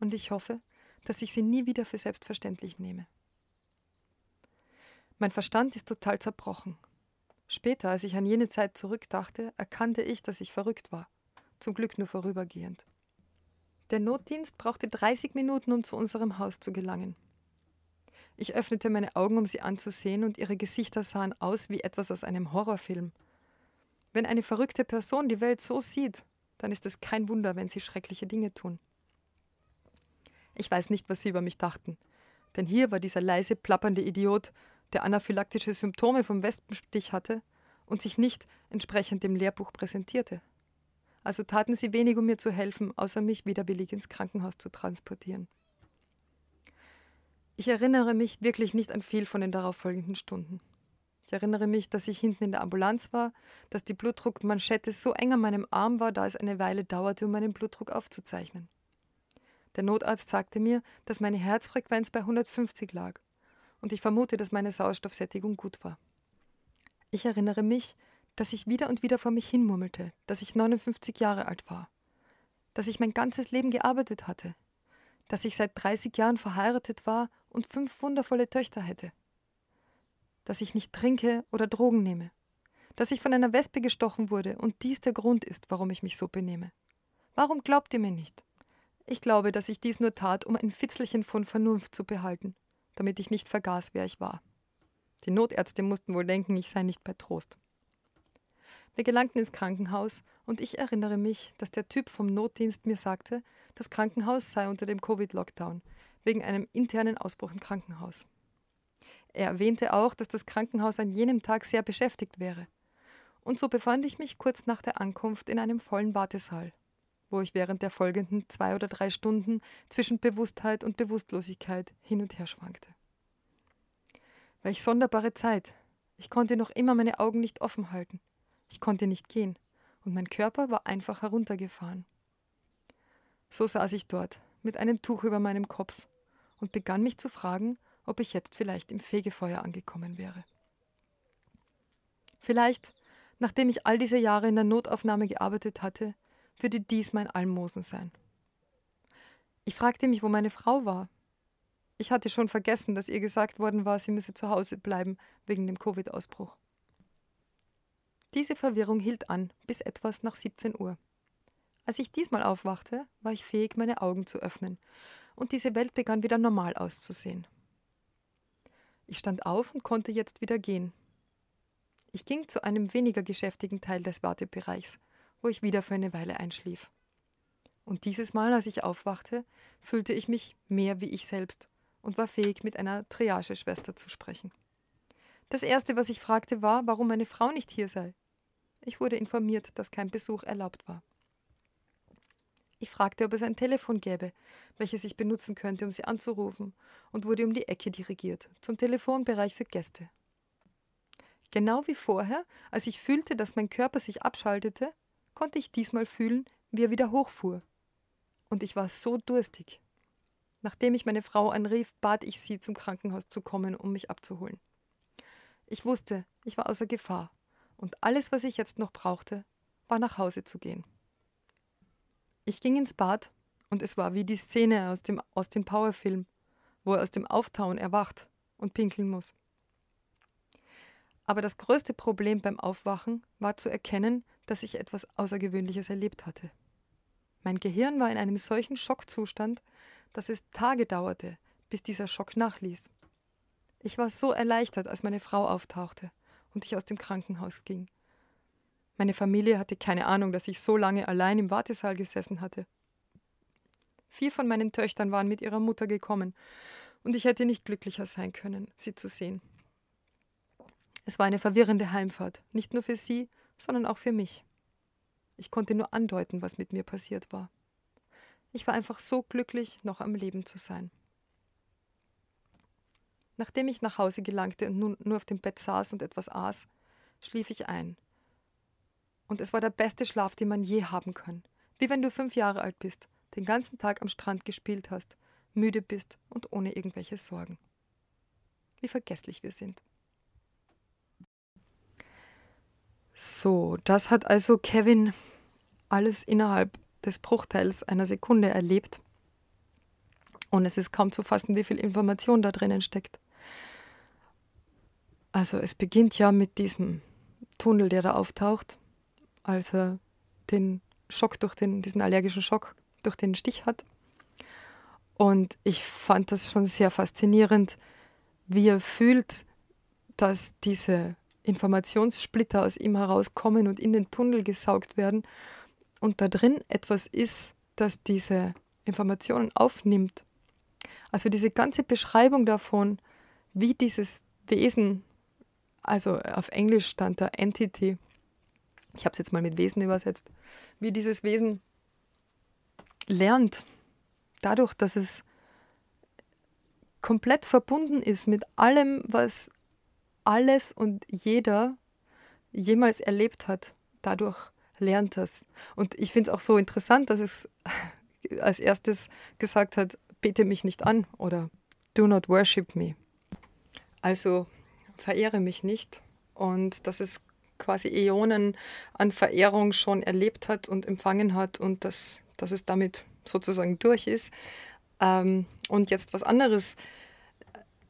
Und ich hoffe, dass ich sie nie wieder für selbstverständlich nehme. Mein Verstand ist total zerbrochen. Später, als ich an jene Zeit zurückdachte, erkannte ich, dass ich verrückt war. Zum Glück nur vorübergehend. Der Notdienst brauchte 30 Minuten, um zu unserem Haus zu gelangen. Ich öffnete meine Augen, um sie anzusehen, und ihre Gesichter sahen aus wie etwas aus einem Horrorfilm. Wenn eine verrückte Person die Welt so sieht, dann ist es kein Wunder, wenn sie schreckliche Dinge tun. Ich weiß nicht, was sie über mich dachten, denn hier war dieser leise plappernde Idiot, der anaphylaktische Symptome vom Wespenstich hatte und sich nicht entsprechend dem Lehrbuch präsentierte. Also taten sie wenig, um mir zu helfen, außer mich widerwillig ins Krankenhaus zu transportieren. Ich erinnere mich wirklich nicht an viel von den darauffolgenden Stunden. Ich erinnere mich, dass ich hinten in der Ambulanz war, dass die Blutdruckmanschette so eng an meinem Arm war, da es eine Weile dauerte, um meinen Blutdruck aufzuzeichnen. Der Notarzt sagte mir, dass meine Herzfrequenz bei 150 lag und ich vermute, dass meine Sauerstoffsättigung gut war. Ich erinnere mich, dass ich wieder und wieder vor mich hinmurmelte, dass ich 59 Jahre alt war, dass ich mein ganzes Leben gearbeitet hatte, dass ich seit 30 Jahren verheiratet war und fünf wundervolle Töchter hätte, dass ich nicht trinke oder Drogen nehme, dass ich von einer Wespe gestochen wurde und dies der Grund ist, warum ich mich so benehme. Warum glaubt ihr mir nicht? Ich glaube, dass ich dies nur tat, um ein Fitzelchen von Vernunft zu behalten, damit ich nicht vergaß, wer ich war. Die Notärzte mussten wohl denken, ich sei nicht bei Trost. Wir gelangten ins Krankenhaus und ich erinnere mich, dass der Typ vom Notdienst mir sagte, das Krankenhaus sei unter dem Covid-Lockdown, wegen einem internen Ausbruch im Krankenhaus. Er erwähnte auch, dass das Krankenhaus an jenem Tag sehr beschäftigt wäre. Und so befand ich mich kurz nach der Ankunft in einem vollen Wartesaal, wo ich während der folgenden zwei oder drei Stunden zwischen Bewusstheit und Bewusstlosigkeit hin und her schwankte. Welch sonderbare Zeit. Ich konnte noch immer meine Augen nicht offen halten. Ich konnte nicht gehen, und mein Körper war einfach heruntergefahren. So saß ich dort, mit einem Tuch über meinem Kopf, und begann mich zu fragen, ob ich jetzt vielleicht im Fegefeuer angekommen wäre. Vielleicht, nachdem ich all diese Jahre in der Notaufnahme gearbeitet hatte, würde dies mein Almosen sein. Ich fragte mich, wo meine Frau war. Ich hatte schon vergessen, dass ihr gesagt worden war, sie müsse zu Hause bleiben wegen dem Covid-Ausbruch. Diese Verwirrung hielt an bis etwas nach 17 Uhr. Als ich diesmal aufwachte, war ich fähig, meine Augen zu öffnen, und diese Welt begann wieder normal auszusehen. Ich stand auf und konnte jetzt wieder gehen. Ich ging zu einem weniger geschäftigen Teil des Wartebereichs, wo ich wieder für eine Weile einschlief. Und dieses Mal, als ich aufwachte, fühlte ich mich mehr wie ich selbst und war fähig, mit einer Triageschwester zu sprechen. Das Erste, was ich fragte, war, warum meine Frau nicht hier sei. Ich wurde informiert, dass kein Besuch erlaubt war. Ich fragte, ob es ein Telefon gäbe, welches ich benutzen könnte, um sie anzurufen, und wurde um die Ecke dirigiert, zum Telefonbereich für Gäste. Genau wie vorher, als ich fühlte, dass mein Körper sich abschaltete, konnte ich diesmal fühlen, wie er wieder hochfuhr. Und ich war so durstig. Nachdem ich meine Frau anrief, bat ich sie, zum Krankenhaus zu kommen, um mich abzuholen. Ich wusste, ich war außer Gefahr und alles, was ich jetzt noch brauchte, war nach Hause zu gehen. Ich ging ins Bad und es war wie die Szene aus dem, aus dem Powerfilm, wo er aus dem Auftauen erwacht und pinkeln muss. Aber das größte Problem beim Aufwachen war zu erkennen, dass ich etwas Außergewöhnliches erlebt hatte. Mein Gehirn war in einem solchen Schockzustand, dass es Tage dauerte, bis dieser Schock nachließ. Ich war so erleichtert, als meine Frau auftauchte und ich aus dem Krankenhaus ging. Meine Familie hatte keine Ahnung, dass ich so lange allein im Wartesaal gesessen hatte. Vier von meinen Töchtern waren mit ihrer Mutter gekommen, und ich hätte nicht glücklicher sein können, sie zu sehen. Es war eine verwirrende Heimfahrt, nicht nur für sie, sondern auch für mich. Ich konnte nur andeuten, was mit mir passiert war. Ich war einfach so glücklich, noch am Leben zu sein. Nachdem ich nach Hause gelangte und nun nur auf dem Bett saß und etwas aß, schlief ich ein. Und es war der beste Schlaf, den man je haben kann. Wie wenn du fünf Jahre alt bist, den ganzen Tag am Strand gespielt hast, müde bist und ohne irgendwelche Sorgen. Wie vergesslich wir sind. So, das hat also Kevin alles innerhalb des Bruchteils einer Sekunde erlebt. Und es ist kaum zu fassen, wie viel Information da drinnen steckt. Also es beginnt ja mit diesem Tunnel, der da auftaucht, als er den Schock durch den, diesen allergischen Schock durch den Stich hat. Und ich fand das schon sehr faszinierend, wie er fühlt, dass diese Informationssplitter aus ihm herauskommen und in den Tunnel gesaugt werden und da drin etwas ist, das diese Informationen aufnimmt. Also diese ganze Beschreibung davon, wie dieses Wesen, also auf Englisch stand da Entity, ich habe es jetzt mal mit Wesen übersetzt, wie dieses Wesen lernt, dadurch, dass es komplett verbunden ist mit allem, was alles und jeder jemals erlebt hat. Dadurch lernt das. Und ich finde es auch so interessant, dass es als erstes gesagt hat, bete mich nicht an oder do not worship me. Also verehre mich nicht. Und dass es quasi Äonen an Verehrung schon erlebt hat und empfangen hat und dass, dass es damit sozusagen durch ist ähm, und jetzt was anderes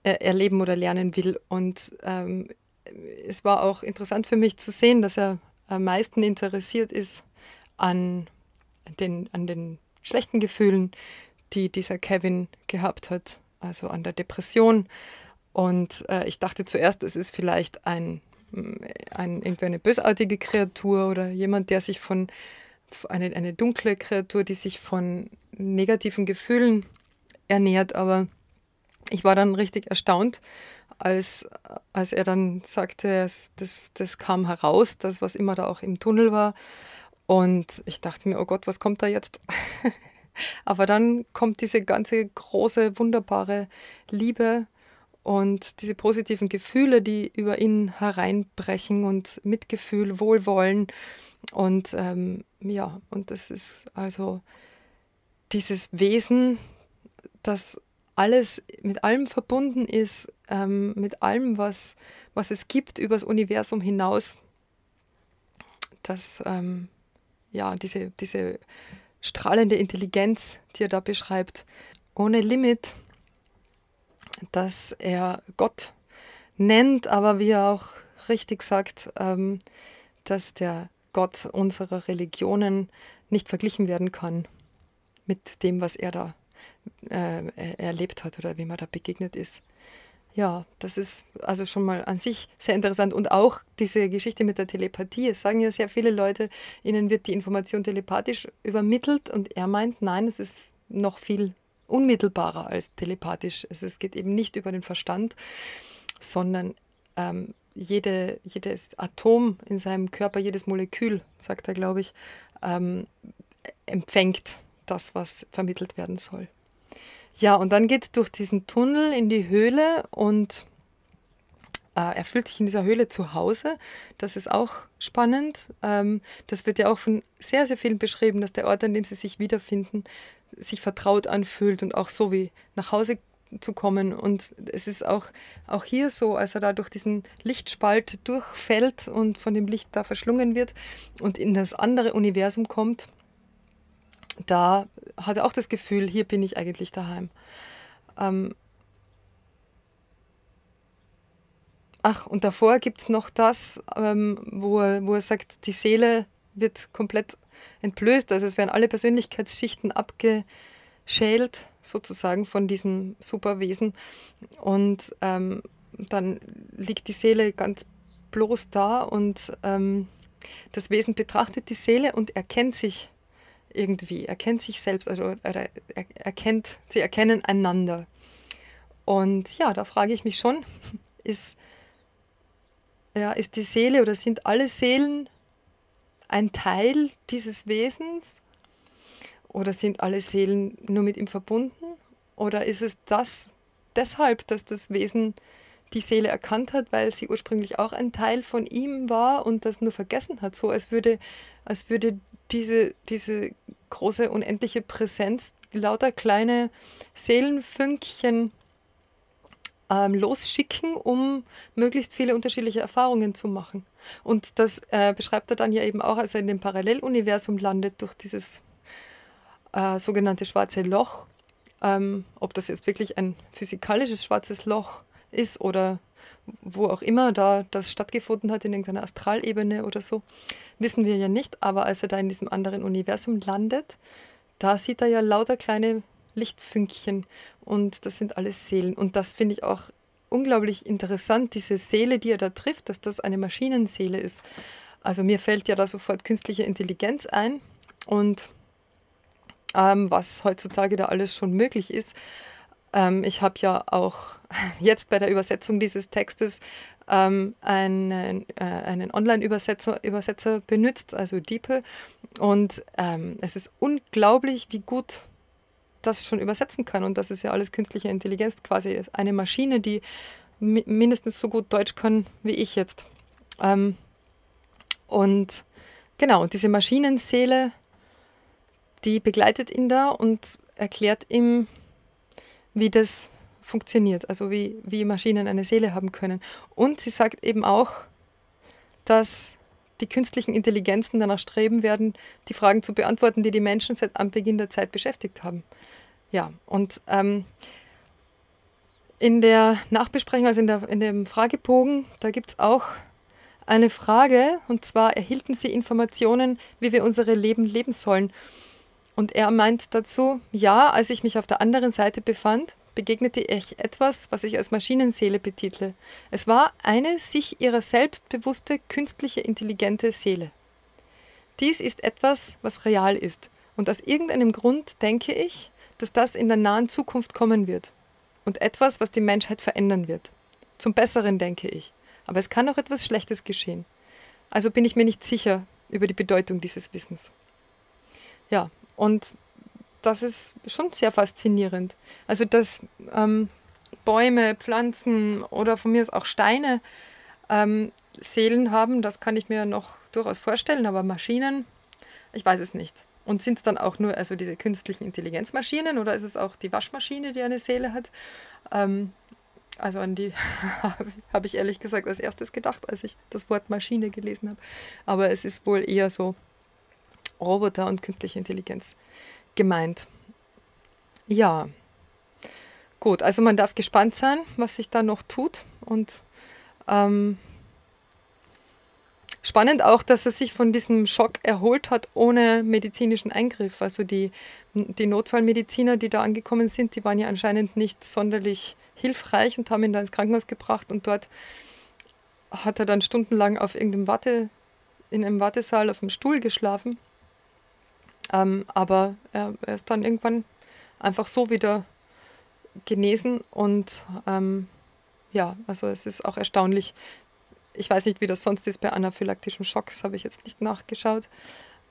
äh, erleben oder lernen will. Und ähm, es war auch interessant für mich zu sehen, dass er am meisten interessiert ist an den, an den schlechten Gefühlen, die dieser Kevin gehabt hat, also an der Depression. Und äh, ich dachte zuerst, es ist vielleicht ein ein, irgendwie eine bösartige Kreatur oder jemand, der sich von, eine, eine dunkle Kreatur, die sich von negativen Gefühlen ernährt. Aber ich war dann richtig erstaunt, als, als er dann sagte, das, das kam heraus, das, was immer da auch im Tunnel war. Und ich dachte mir, oh Gott, was kommt da jetzt? Aber dann kommt diese ganze große, wunderbare Liebe und diese positiven Gefühle, die über ihn hereinbrechen und Mitgefühl, Wohlwollen. Und ähm, ja, und das ist also dieses Wesen, das alles mit allem verbunden ist, ähm, mit allem, was, was es gibt übers Universum hinaus. Das, ähm, ja, diese, diese strahlende Intelligenz, die er da beschreibt, ohne Limit dass er Gott nennt, aber wie er auch richtig sagt, ähm, dass der Gott unserer Religionen nicht verglichen werden kann mit dem, was er da äh, erlebt hat oder wem er da begegnet ist. Ja, das ist also schon mal an sich sehr interessant. Und auch diese Geschichte mit der Telepathie. Es sagen ja sehr viele Leute, ihnen wird die Information telepathisch übermittelt und er meint, nein, es ist noch viel unmittelbarer als telepathisch. Also es geht eben nicht über den Verstand, sondern ähm, jede, jedes Atom in seinem Körper, jedes Molekül, sagt er, glaube ich, ähm, empfängt das, was vermittelt werden soll. Ja, und dann geht es durch diesen Tunnel in die Höhle und äh, er fühlt sich in dieser Höhle zu Hause. Das ist auch spannend. Ähm, das wird ja auch von sehr, sehr vielen beschrieben, dass der Ort, an dem sie sich wiederfinden, sich vertraut anfühlt und auch so wie nach Hause zu kommen. Und es ist auch, auch hier so, als er da durch diesen Lichtspalt durchfällt und von dem Licht da verschlungen wird und in das andere Universum kommt, da hat er auch das Gefühl, hier bin ich eigentlich daheim. Ähm Ach, und davor gibt es noch das, ähm, wo, er, wo er sagt, die Seele wird komplett entblößt. Also es werden alle Persönlichkeitsschichten abgeschält, sozusagen von diesem Superwesen. Und ähm, dann liegt die Seele ganz bloß da und ähm, das Wesen betrachtet die Seele und erkennt sich irgendwie, erkennt sich selbst, also er, erkennt, sie erkennen einander. Und ja, da frage ich mich schon, ist, ja, ist die Seele oder sind alle Seelen ein Teil dieses Wesens? Oder sind alle Seelen nur mit ihm verbunden? Oder ist es das deshalb, dass das Wesen die Seele erkannt hat, weil sie ursprünglich auch ein Teil von ihm war und das nur vergessen hat, so als würde, als würde diese, diese große unendliche Präsenz lauter kleine Seelenfünkchen ähm, losschicken, um möglichst viele unterschiedliche Erfahrungen zu machen. Und das äh, beschreibt er dann ja eben auch, als er in dem Paralleluniversum landet durch dieses äh, sogenannte schwarze Loch. Ähm, ob das jetzt wirklich ein physikalisches schwarzes Loch ist oder wo auch immer da das stattgefunden hat, in irgendeiner Astralebene oder so, wissen wir ja nicht. Aber als er da in diesem anderen Universum landet, da sieht er ja lauter kleine Lichtfünkchen und das sind alles Seelen. Und das finde ich auch unglaublich interessant, diese Seele, die er da trifft, dass das eine Maschinenseele ist. Also mir fällt ja da sofort künstliche Intelligenz ein und ähm, was heutzutage da alles schon möglich ist. Ähm, ich habe ja auch jetzt bei der Übersetzung dieses Textes ähm, einen, äh, einen Online-Übersetzer Übersetzer benutzt, also DeepL. Und ähm, es ist unglaublich, wie gut das schon übersetzen kann. Und das ist ja alles künstliche Intelligenz quasi. Eine Maschine, die mi mindestens so gut Deutsch kann wie ich jetzt. Ähm, und genau, diese Maschinenseele, die begleitet ihn da und erklärt ihm, wie das funktioniert, also wie, wie Maschinen eine Seele haben können. Und sie sagt eben auch, dass die künstlichen Intelligenzen danach streben werden, die Fragen zu beantworten, die die Menschen seit Anbeginn der Zeit beschäftigt haben. Ja, und ähm, in der Nachbesprechung, also in, der, in dem Fragebogen, da gibt es auch eine Frage, und zwar erhielten Sie Informationen, wie wir unsere Leben leben sollen. Und er meint dazu, ja, als ich mich auf der anderen Seite befand, begegnete ich etwas, was ich als Maschinenseele betitle. Es war eine sich ihrer selbst bewusste, künstliche, intelligente Seele. Dies ist etwas, was real ist. Und aus irgendeinem Grund denke ich, dass das in der nahen Zukunft kommen wird. Und etwas, was die Menschheit verändern wird. Zum Besseren, denke ich. Aber es kann auch etwas Schlechtes geschehen. Also bin ich mir nicht sicher über die Bedeutung dieses Wissens. Ja, und das ist schon sehr faszinierend. Also, dass ähm, Bäume, Pflanzen oder von mir aus auch Steine ähm, Seelen haben, das kann ich mir noch durchaus vorstellen, aber Maschinen, ich weiß es nicht. Und sind es dann auch nur also diese künstlichen Intelligenzmaschinen oder ist es auch die Waschmaschine, die eine Seele hat? Ähm, also an die habe ich ehrlich gesagt als erstes gedacht, als ich das Wort Maschine gelesen habe. Aber es ist wohl eher so Roboter und künstliche Intelligenz gemeint. Ja, gut, also man darf gespannt sein, was sich da noch tut. Und ähm, spannend auch, dass er sich von diesem Schock erholt hat ohne medizinischen Eingriff. Also die, die Notfallmediziner, die da angekommen sind, die waren ja anscheinend nicht sonderlich hilfreich und haben ihn da ins Krankenhaus gebracht und dort hat er dann stundenlang auf irgendeinem Warte, in einem Wartesaal auf dem Stuhl geschlafen. Ähm, aber er, er, ist dann irgendwann einfach so wieder genesen und ähm, ja, also es ist auch erstaunlich. Ich weiß nicht, wie das sonst ist bei anaphylaktischen Schocks, habe ich jetzt nicht nachgeschaut.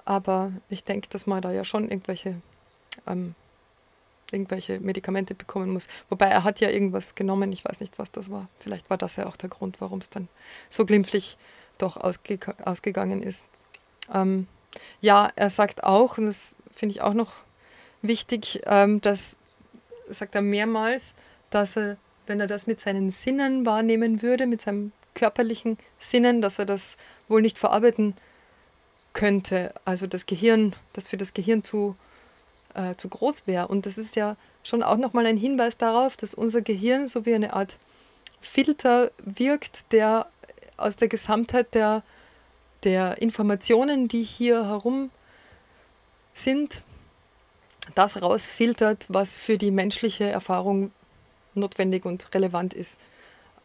Aber ich denke, dass man da ja schon irgendwelche, ähm, irgendwelche Medikamente bekommen muss. Wobei er hat ja irgendwas genommen, ich weiß nicht, was das war. Vielleicht war das ja auch der Grund, warum es dann so glimpflich doch ausge ausgegangen ist. Ähm, ja, er sagt auch, und das finde ich auch noch wichtig, ähm, dass, sagt er mehrmals, dass er, wenn er das mit seinen Sinnen wahrnehmen würde, mit seinem körperlichen Sinnen, dass er das wohl nicht verarbeiten könnte. Also das Gehirn, das für das Gehirn zu, äh, zu groß wäre. Und das ist ja schon auch nochmal ein Hinweis darauf, dass unser Gehirn so wie eine Art Filter wirkt, der aus der Gesamtheit der der Informationen, die hier herum sind, das rausfiltert, was für die menschliche Erfahrung notwendig und relevant ist.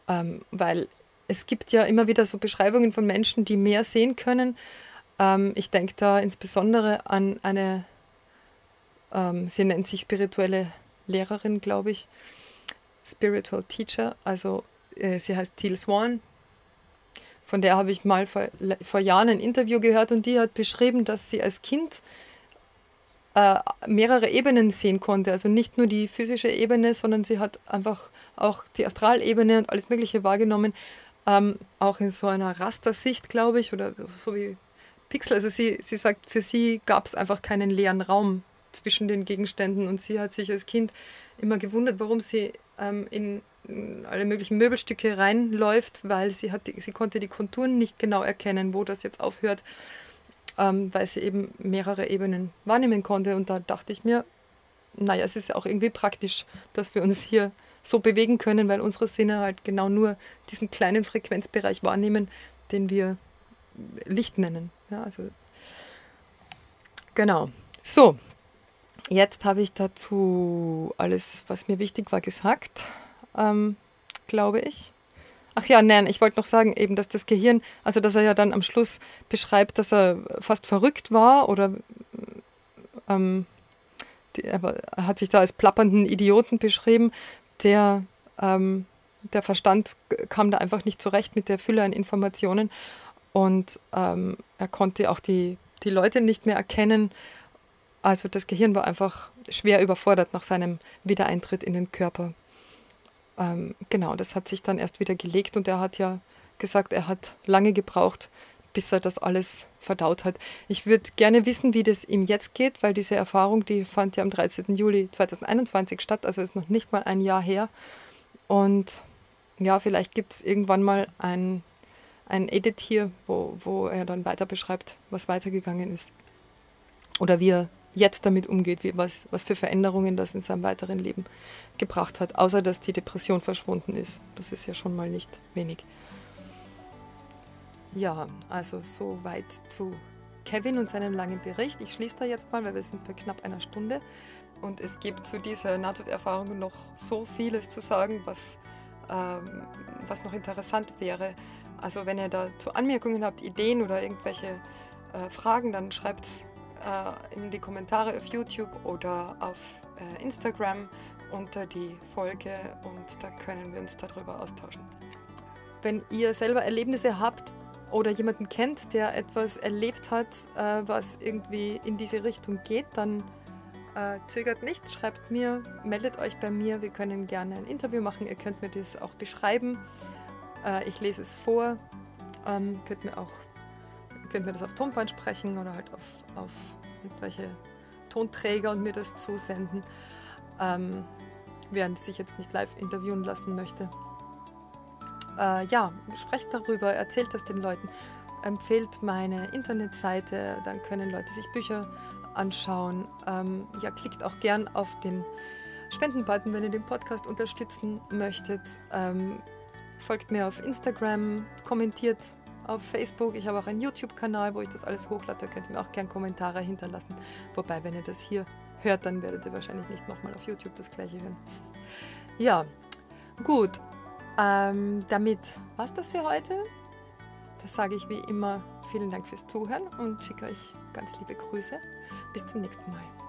Ähm, weil es gibt ja immer wieder so Beschreibungen von Menschen, die mehr sehen können. Ähm, ich denke da insbesondere an eine, ähm, sie nennt sich spirituelle Lehrerin, glaube ich, Spiritual Teacher, also äh, sie heißt Teal Swan, von der habe ich mal vor, vor Jahren ein Interview gehört und die hat beschrieben, dass sie als Kind äh, mehrere Ebenen sehen konnte. Also nicht nur die physische Ebene, sondern sie hat einfach auch die Astralebene und alles Mögliche wahrgenommen. Ähm, auch in so einer Rastersicht, glaube ich, oder so wie Pixel. Also sie, sie sagt, für sie gab es einfach keinen leeren Raum zwischen den Gegenständen und sie hat sich als Kind immer gewundert, warum sie ähm, in in alle möglichen Möbelstücke reinläuft, weil sie, hat, sie konnte die Konturen nicht genau erkennen, wo das jetzt aufhört, ähm, weil sie eben mehrere Ebenen wahrnehmen konnte. Und da dachte ich mir, naja, es ist ja auch irgendwie praktisch, dass wir uns hier so bewegen können, weil unsere Sinne halt genau nur diesen kleinen Frequenzbereich wahrnehmen, den wir Licht nennen. Ja, also genau. So, jetzt habe ich dazu alles, was mir wichtig war, gesagt, ähm, glaube ich. Ach ja, nein, ich wollte noch sagen, eben, dass das Gehirn, also dass er ja dann am Schluss beschreibt, dass er fast verrückt war oder ähm, die, er hat sich da als plappernden Idioten beschrieben, der, ähm, der Verstand kam da einfach nicht zurecht mit der Fülle an Informationen und ähm, er konnte auch die, die Leute nicht mehr erkennen. Also das Gehirn war einfach schwer überfordert nach seinem Wiedereintritt in den Körper. Ähm, genau, das hat sich dann erst wieder gelegt und er hat ja gesagt, er hat lange gebraucht, bis er das alles verdaut hat. Ich würde gerne wissen, wie das ihm jetzt geht, weil diese Erfahrung, die fand ja am 13. Juli 2021 statt, also ist noch nicht mal ein Jahr her. Und ja, vielleicht gibt es irgendwann mal ein, ein Edit hier, wo, wo er dann weiter beschreibt, was weitergegangen ist. Oder wie er jetzt damit umgeht, wie, was, was für Veränderungen das in seinem weiteren Leben gebracht hat, außer dass die Depression verschwunden ist. Das ist ja schon mal nicht wenig. Ja, also so weit zu Kevin und seinem langen Bericht. Ich schließe da jetzt mal, weil wir sind bei knapp einer Stunde. Und es gibt zu dieser Nahtoderfahrung noch so vieles zu sagen, was, ähm, was noch interessant wäre. Also wenn ihr dazu Anmerkungen habt, Ideen oder irgendwelche äh, Fragen, dann schreibt es äh, in die Kommentare auf YouTube oder auf äh, Instagram unter die Folge und da können wir uns darüber austauschen. Wenn ihr selber Erlebnisse habt, oder jemanden kennt, der etwas erlebt hat, äh, was irgendwie in diese Richtung geht, dann äh, zögert nicht, schreibt mir, meldet euch bei mir. Wir können gerne ein Interview machen. Ihr könnt mir das auch beschreiben. Äh, ich lese es vor. Ähm, könnt mir auch könnt mir das auf Tonband sprechen oder halt auf, auf irgendwelche Tonträger und mir das zusenden. Ähm, während sich jetzt nicht live interviewen lassen möchte äh, ja, sprecht darüber, erzählt das den Leuten, empfehlt meine Internetseite, dann können Leute sich Bücher anschauen. Ähm, ja, klickt auch gern auf den Spendenbutton, wenn ihr den Podcast unterstützen möchtet. Ähm, folgt mir auf Instagram, kommentiert auf Facebook. Ich habe auch einen YouTube-Kanal, wo ich das alles hochlade. Da könnt ihr mir auch gern Kommentare hinterlassen. Wobei, wenn ihr das hier hört, dann werdet ihr wahrscheinlich nicht nochmal auf YouTube das gleiche hören. Ja, gut. Ähm, damit war es das für heute. Das sage ich wie immer. Vielen Dank fürs Zuhören und schicke euch ganz liebe Grüße. Bis zum nächsten Mal.